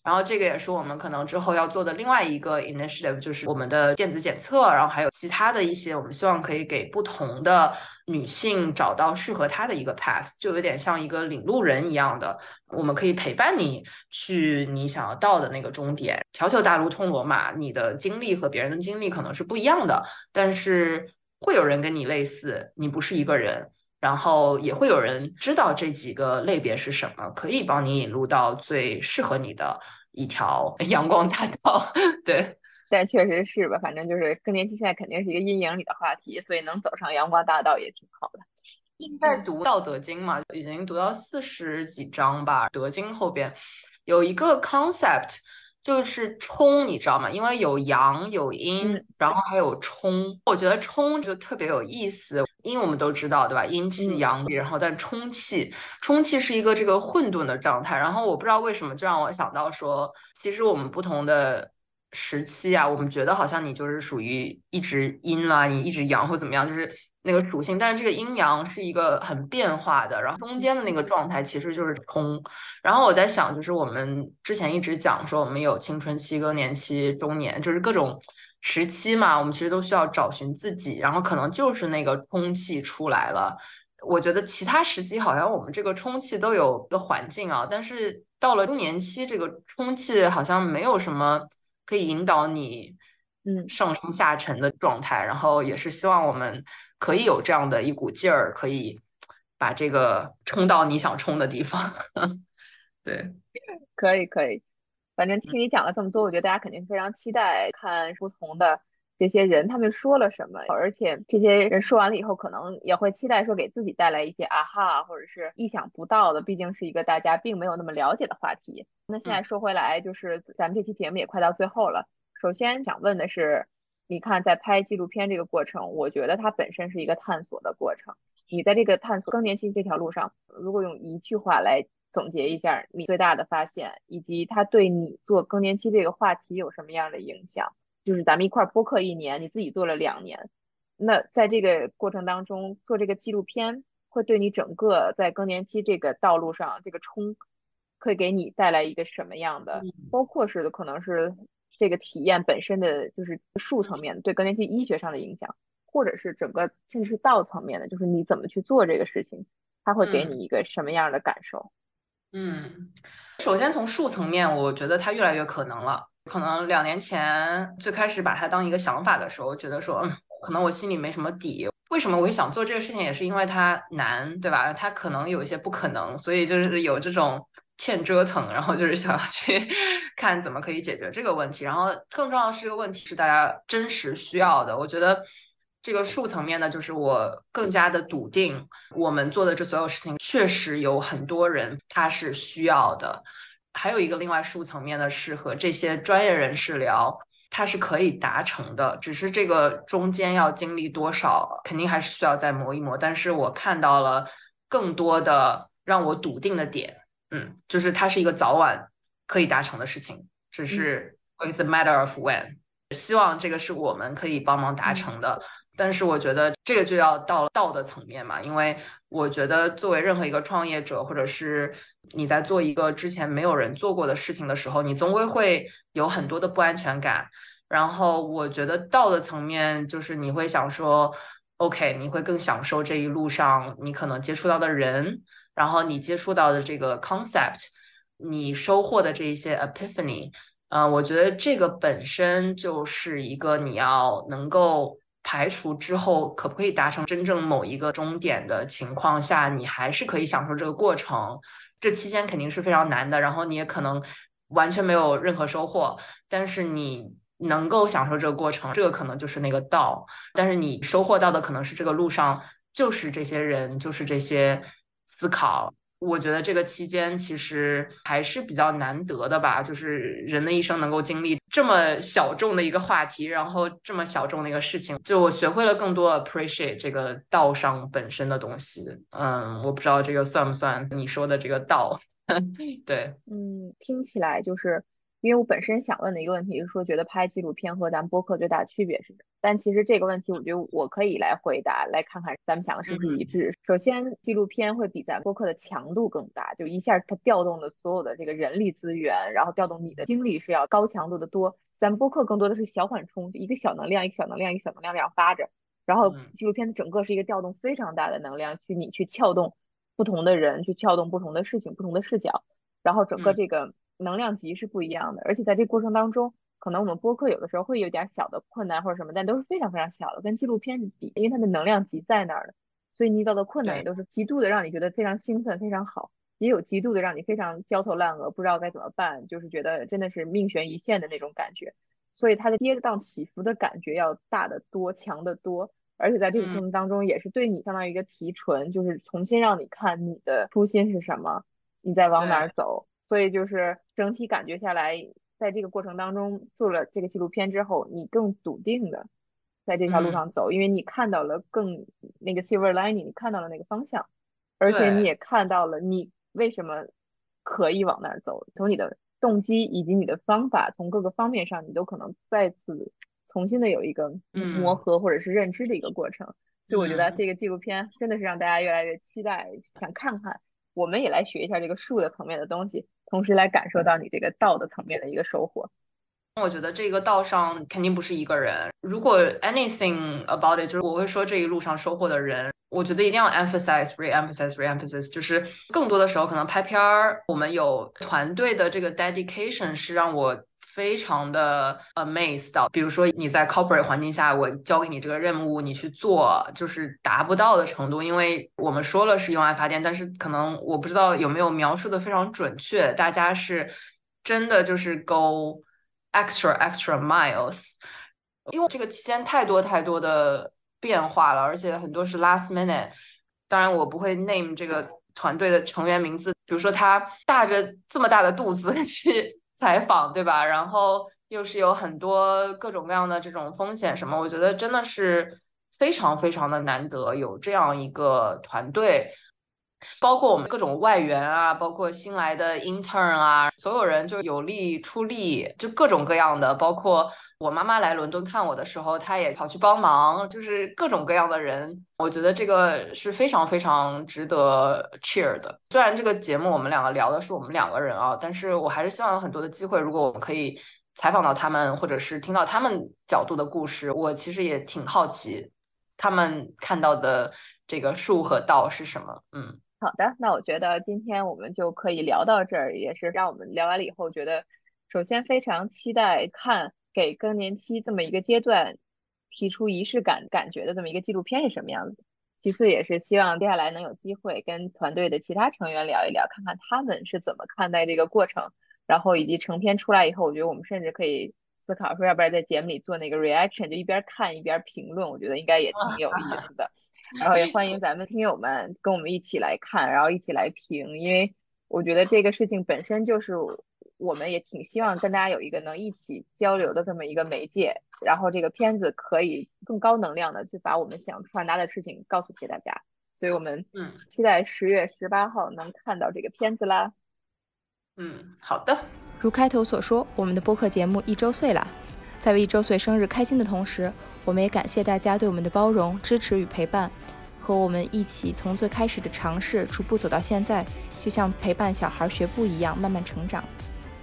然后这个也是我们可能之后要做的另外一个 initiative，就是我们的电子检测，然后还有其他的一些，我们希望可以给不同的女性找到适合她的一个 path，就有点像一个领路人一样的，我们可以陪伴你去你想要到的那个终点。条条大路通罗马，你的经历和别人的经历可能是不一样的，但是会有人跟你类似，你不是一个人。然后也会有人知道这几个类别是什么，可以帮你引入到最适合你的。一条 阳光大道，对，但确实是吧，反正就是更年期现在肯定是一个阴影里的话题，所以能走上阳光大道也挺好的。现在读《道德经》嘛，已经读到四十几章吧，《德经》后边有一个 concept。就是冲，你知道吗？因为有阳有阴，然后还有冲。我觉得冲就特别有意思。阴我们都知道，对吧？阴气、阳气，然后但冲气，冲气是一个这个混沌的状态。然后我不知道为什么，就让我想到说，其实我们不同的时期啊，我们觉得好像你就是属于一直阴啦，你一直阳或怎么样，就是。那个属性，但是这个阴阳是一个很变化的，然后中间的那个状态其实就是冲。然后我在想，就是我们之前一直讲说，我们有青春期、更年期、中年，就是各种时期嘛，我们其实都需要找寻自己，然后可能就是那个冲气出来了。我觉得其他时期好像我们这个充气都有个环境啊，但是到了更年期，这个充气好像没有什么可以引导你，嗯，上冲下沉的状态。然后也是希望我们。可以有这样的一股劲儿，可以把这个冲到你想冲的地方。对，可以可以。反正听你讲了这么多，我觉得大家肯定非常期待看不同的这些人他们说了什么，而且这些人说完了以后，可能也会期待说给自己带来一些啊哈，或者是意想不到的。毕竟是一个大家并没有那么了解的话题。那现在说回来，就是咱们这期节目也快到最后了。首先想问的是。你看，在拍纪录片这个过程，我觉得它本身是一个探索的过程。你在这个探索更年期这条路上，如果用一句话来总结一下你最大的发现，以及它对你做更年期这个话题有什么样的影响，就是咱们一块播客一年，你自己做了两年，那在这个过程当中做这个纪录片，会对你整个在更年期这个道路上这个冲，会给你带来一个什么样的？包括是可能是这个体验本身的就是术层面对更年期医学上的影响。或者是整个甚至是道层面的，就是你怎么去做这个事情，它会给你一个什么样的感受？嗯，首先从术层面，我觉得它越来越可能了。可能两年前最开始把它当一个想法的时候，觉得说，嗯，可能我心里没什么底。为什么我会想做这个事情，也是因为它难，对吧？它可能有一些不可能，所以就是有这种欠折腾，然后就是想要去 看怎么可以解决这个问题。然后更重要的是，这个问题是大家真实需要的。我觉得。这个术层面呢，就是我更加的笃定，我们做的这所有事情确实有很多人他是需要的。还有一个另外术层面的是和这些专业人士聊，它是可以达成的，只是这个中间要经历多少，肯定还是需要再磨一磨。但是我看到了更多的让我笃定的点，嗯，就是它是一个早晚可以达成的事情，只是 it's a matter of when。希望这个是我们可以帮忙达成的。但是我觉得这个就要到道的层面嘛，因为我觉得作为任何一个创业者，或者是你在做一个之前没有人做过的事情的时候，你总归会有很多的不安全感。然后我觉得道的层面就是你会想说，OK，你会更享受这一路上你可能接触到的人，然后你接触到的这个 concept，你收获的这一些 epiphany，嗯，我觉得这个本身就是一个你要能够。排除之后，可不可以达成真正某一个终点的情况下，你还是可以享受这个过程。这期间肯定是非常难的，然后你也可能完全没有任何收获，但是你能够享受这个过程，这个可能就是那个道。但是你收获到的可能是这个路上就是这些人，就是这些思考。我觉得这个期间其实还是比较难得的吧，就是人的一生能够经历这么小众的一个话题，然后这么小众的一个事情，就我学会了更多 appreciate 这个道上本身的东西。嗯，我不知道这个算不算你说的这个道？对，嗯，听起来就是。因为我本身想问的一个问题是说，觉得拍纪录片和咱们播客最大的区别是什么？但其实这个问题，我觉得我可以来回答，来看看咱们想的是不是一致。首先，纪录片会比咱播客的强度更大，就一下它调动的所有的这个人力资源，然后调动你的精力是要高强度的多。咱播客更多的是小缓冲，就一个小能量，一个小能量，一个小能量这样发着。然后纪录片的整个是一个调动非常大的能量，去你去撬动不同的人，去撬动不同的事情，不同的视角，然后整个这个。能量级是不一样的，而且在这过程当中，可能我们播客有的时候会有点小的困难或者什么，但都是非常非常小的，跟纪录片比，因为它的能量级在那儿的，所以你遇到的困难也都是极度的让你觉得非常兴奋、非常好，也有极度的让你非常焦头烂额，不知道该怎么办，就是觉得真的是命悬一线的那种感觉。所以它的跌宕起伏的感觉要大得多、强得多，而且在这个过程当中也是对你相当于一个提纯，就是重新让你看你的初心是什么，你在往哪儿走。所以就是整体感觉下来，在这个过程当中做了这个纪录片之后，你更笃定的在这条路上走，因为你看到了更那个 silver lining，你看到了那个方向，而且你也看到了你为什么可以往那儿走，从你的动机以及你的方法，从各个方面上，你都可能再次重新的有一个磨合或者是认知的一个过程。所以我觉得这个纪录片真的是让大家越来越期待，想看看，我们也来学一下这个术的层面的东西。同时来感受到你这个道的层面的一个收获。我觉得这个道上肯定不是一个人。如果 anything about it，就是我会说这一路上收获的人，我觉得一定要 emphasize re-emphasize re-emphasize，就是更多的时候可能拍片儿，我们有团队的这个 dedication 是让我。非常的 amazed 到，比如说你在 corporate 环境下，我交给你这个任务，你去做，就是达不到的程度。因为我们说了是用爱发电，但是可能我不知道有没有描述的非常准确。大家是真的就是 go extra extra miles，因为这个期间太多太多的变化了，而且很多是 last minute。当然我不会 name 这个团队的成员名字，比如说他大着这么大的肚子 去。采访对吧？然后又是有很多各种各样的这种风险什么，我觉得真的是非常非常的难得有这样一个团队。包括我们各种外援啊，包括新来的 intern 啊，所有人就有力出力，就各种各样的。包括我妈妈来伦敦看我的时候，她也跑去帮忙，就是各种各样的人。我觉得这个是非常非常值得 cheer 的。虽然这个节目我们两个聊的是我们两个人啊，但是我还是希望有很多的机会，如果我们可以采访到他们，或者是听到他们角度的故事，我其实也挺好奇他们看到的这个树和道是什么。嗯。好的，那我觉得今天我们就可以聊到这儿，也是让我们聊完了以后，觉得首先非常期待看给更年期这么一个阶段提出仪式感感觉的这么一个纪录片是什么样子。其次也是希望接下来能有机会跟团队的其他成员聊一聊，看看他们是怎么看待这个过程，然后以及成片出来以后，我觉得我们甚至可以思考说，要不然在节目里做那个 reaction，就一边看一边评论，我觉得应该也挺有意思的。然后也欢迎咱们听友们跟我们一起来看，然后一起来评，因为我觉得这个事情本身就是我们也挺希望跟大家有一个能一起交流的这么一个媒介，然后这个片子可以更高能量的去把我们想传达的事情告诉给大家，所以我们嗯期待十月十八号能看到这个片子啦。嗯，好的。如开头所说，我们的播客节目一周岁了，在为一周岁生日开心的同时。我们也感谢大家对我们的包容、支持与陪伴，和我们一起从最开始的尝试，逐步走到现在，就像陪伴小孩学步一样，慢慢成长。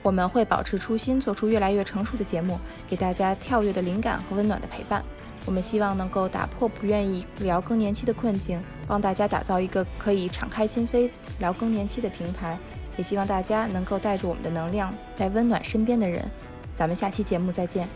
我们会保持初心，做出越来越成熟的节目，给大家跳跃的灵感和温暖的陪伴。我们希望能够打破不愿意聊更年期的困境，帮大家打造一个可以敞开心扉聊更年期的平台。也希望大家能够带着我们的能量来温暖身边的人。咱们下期节目再见。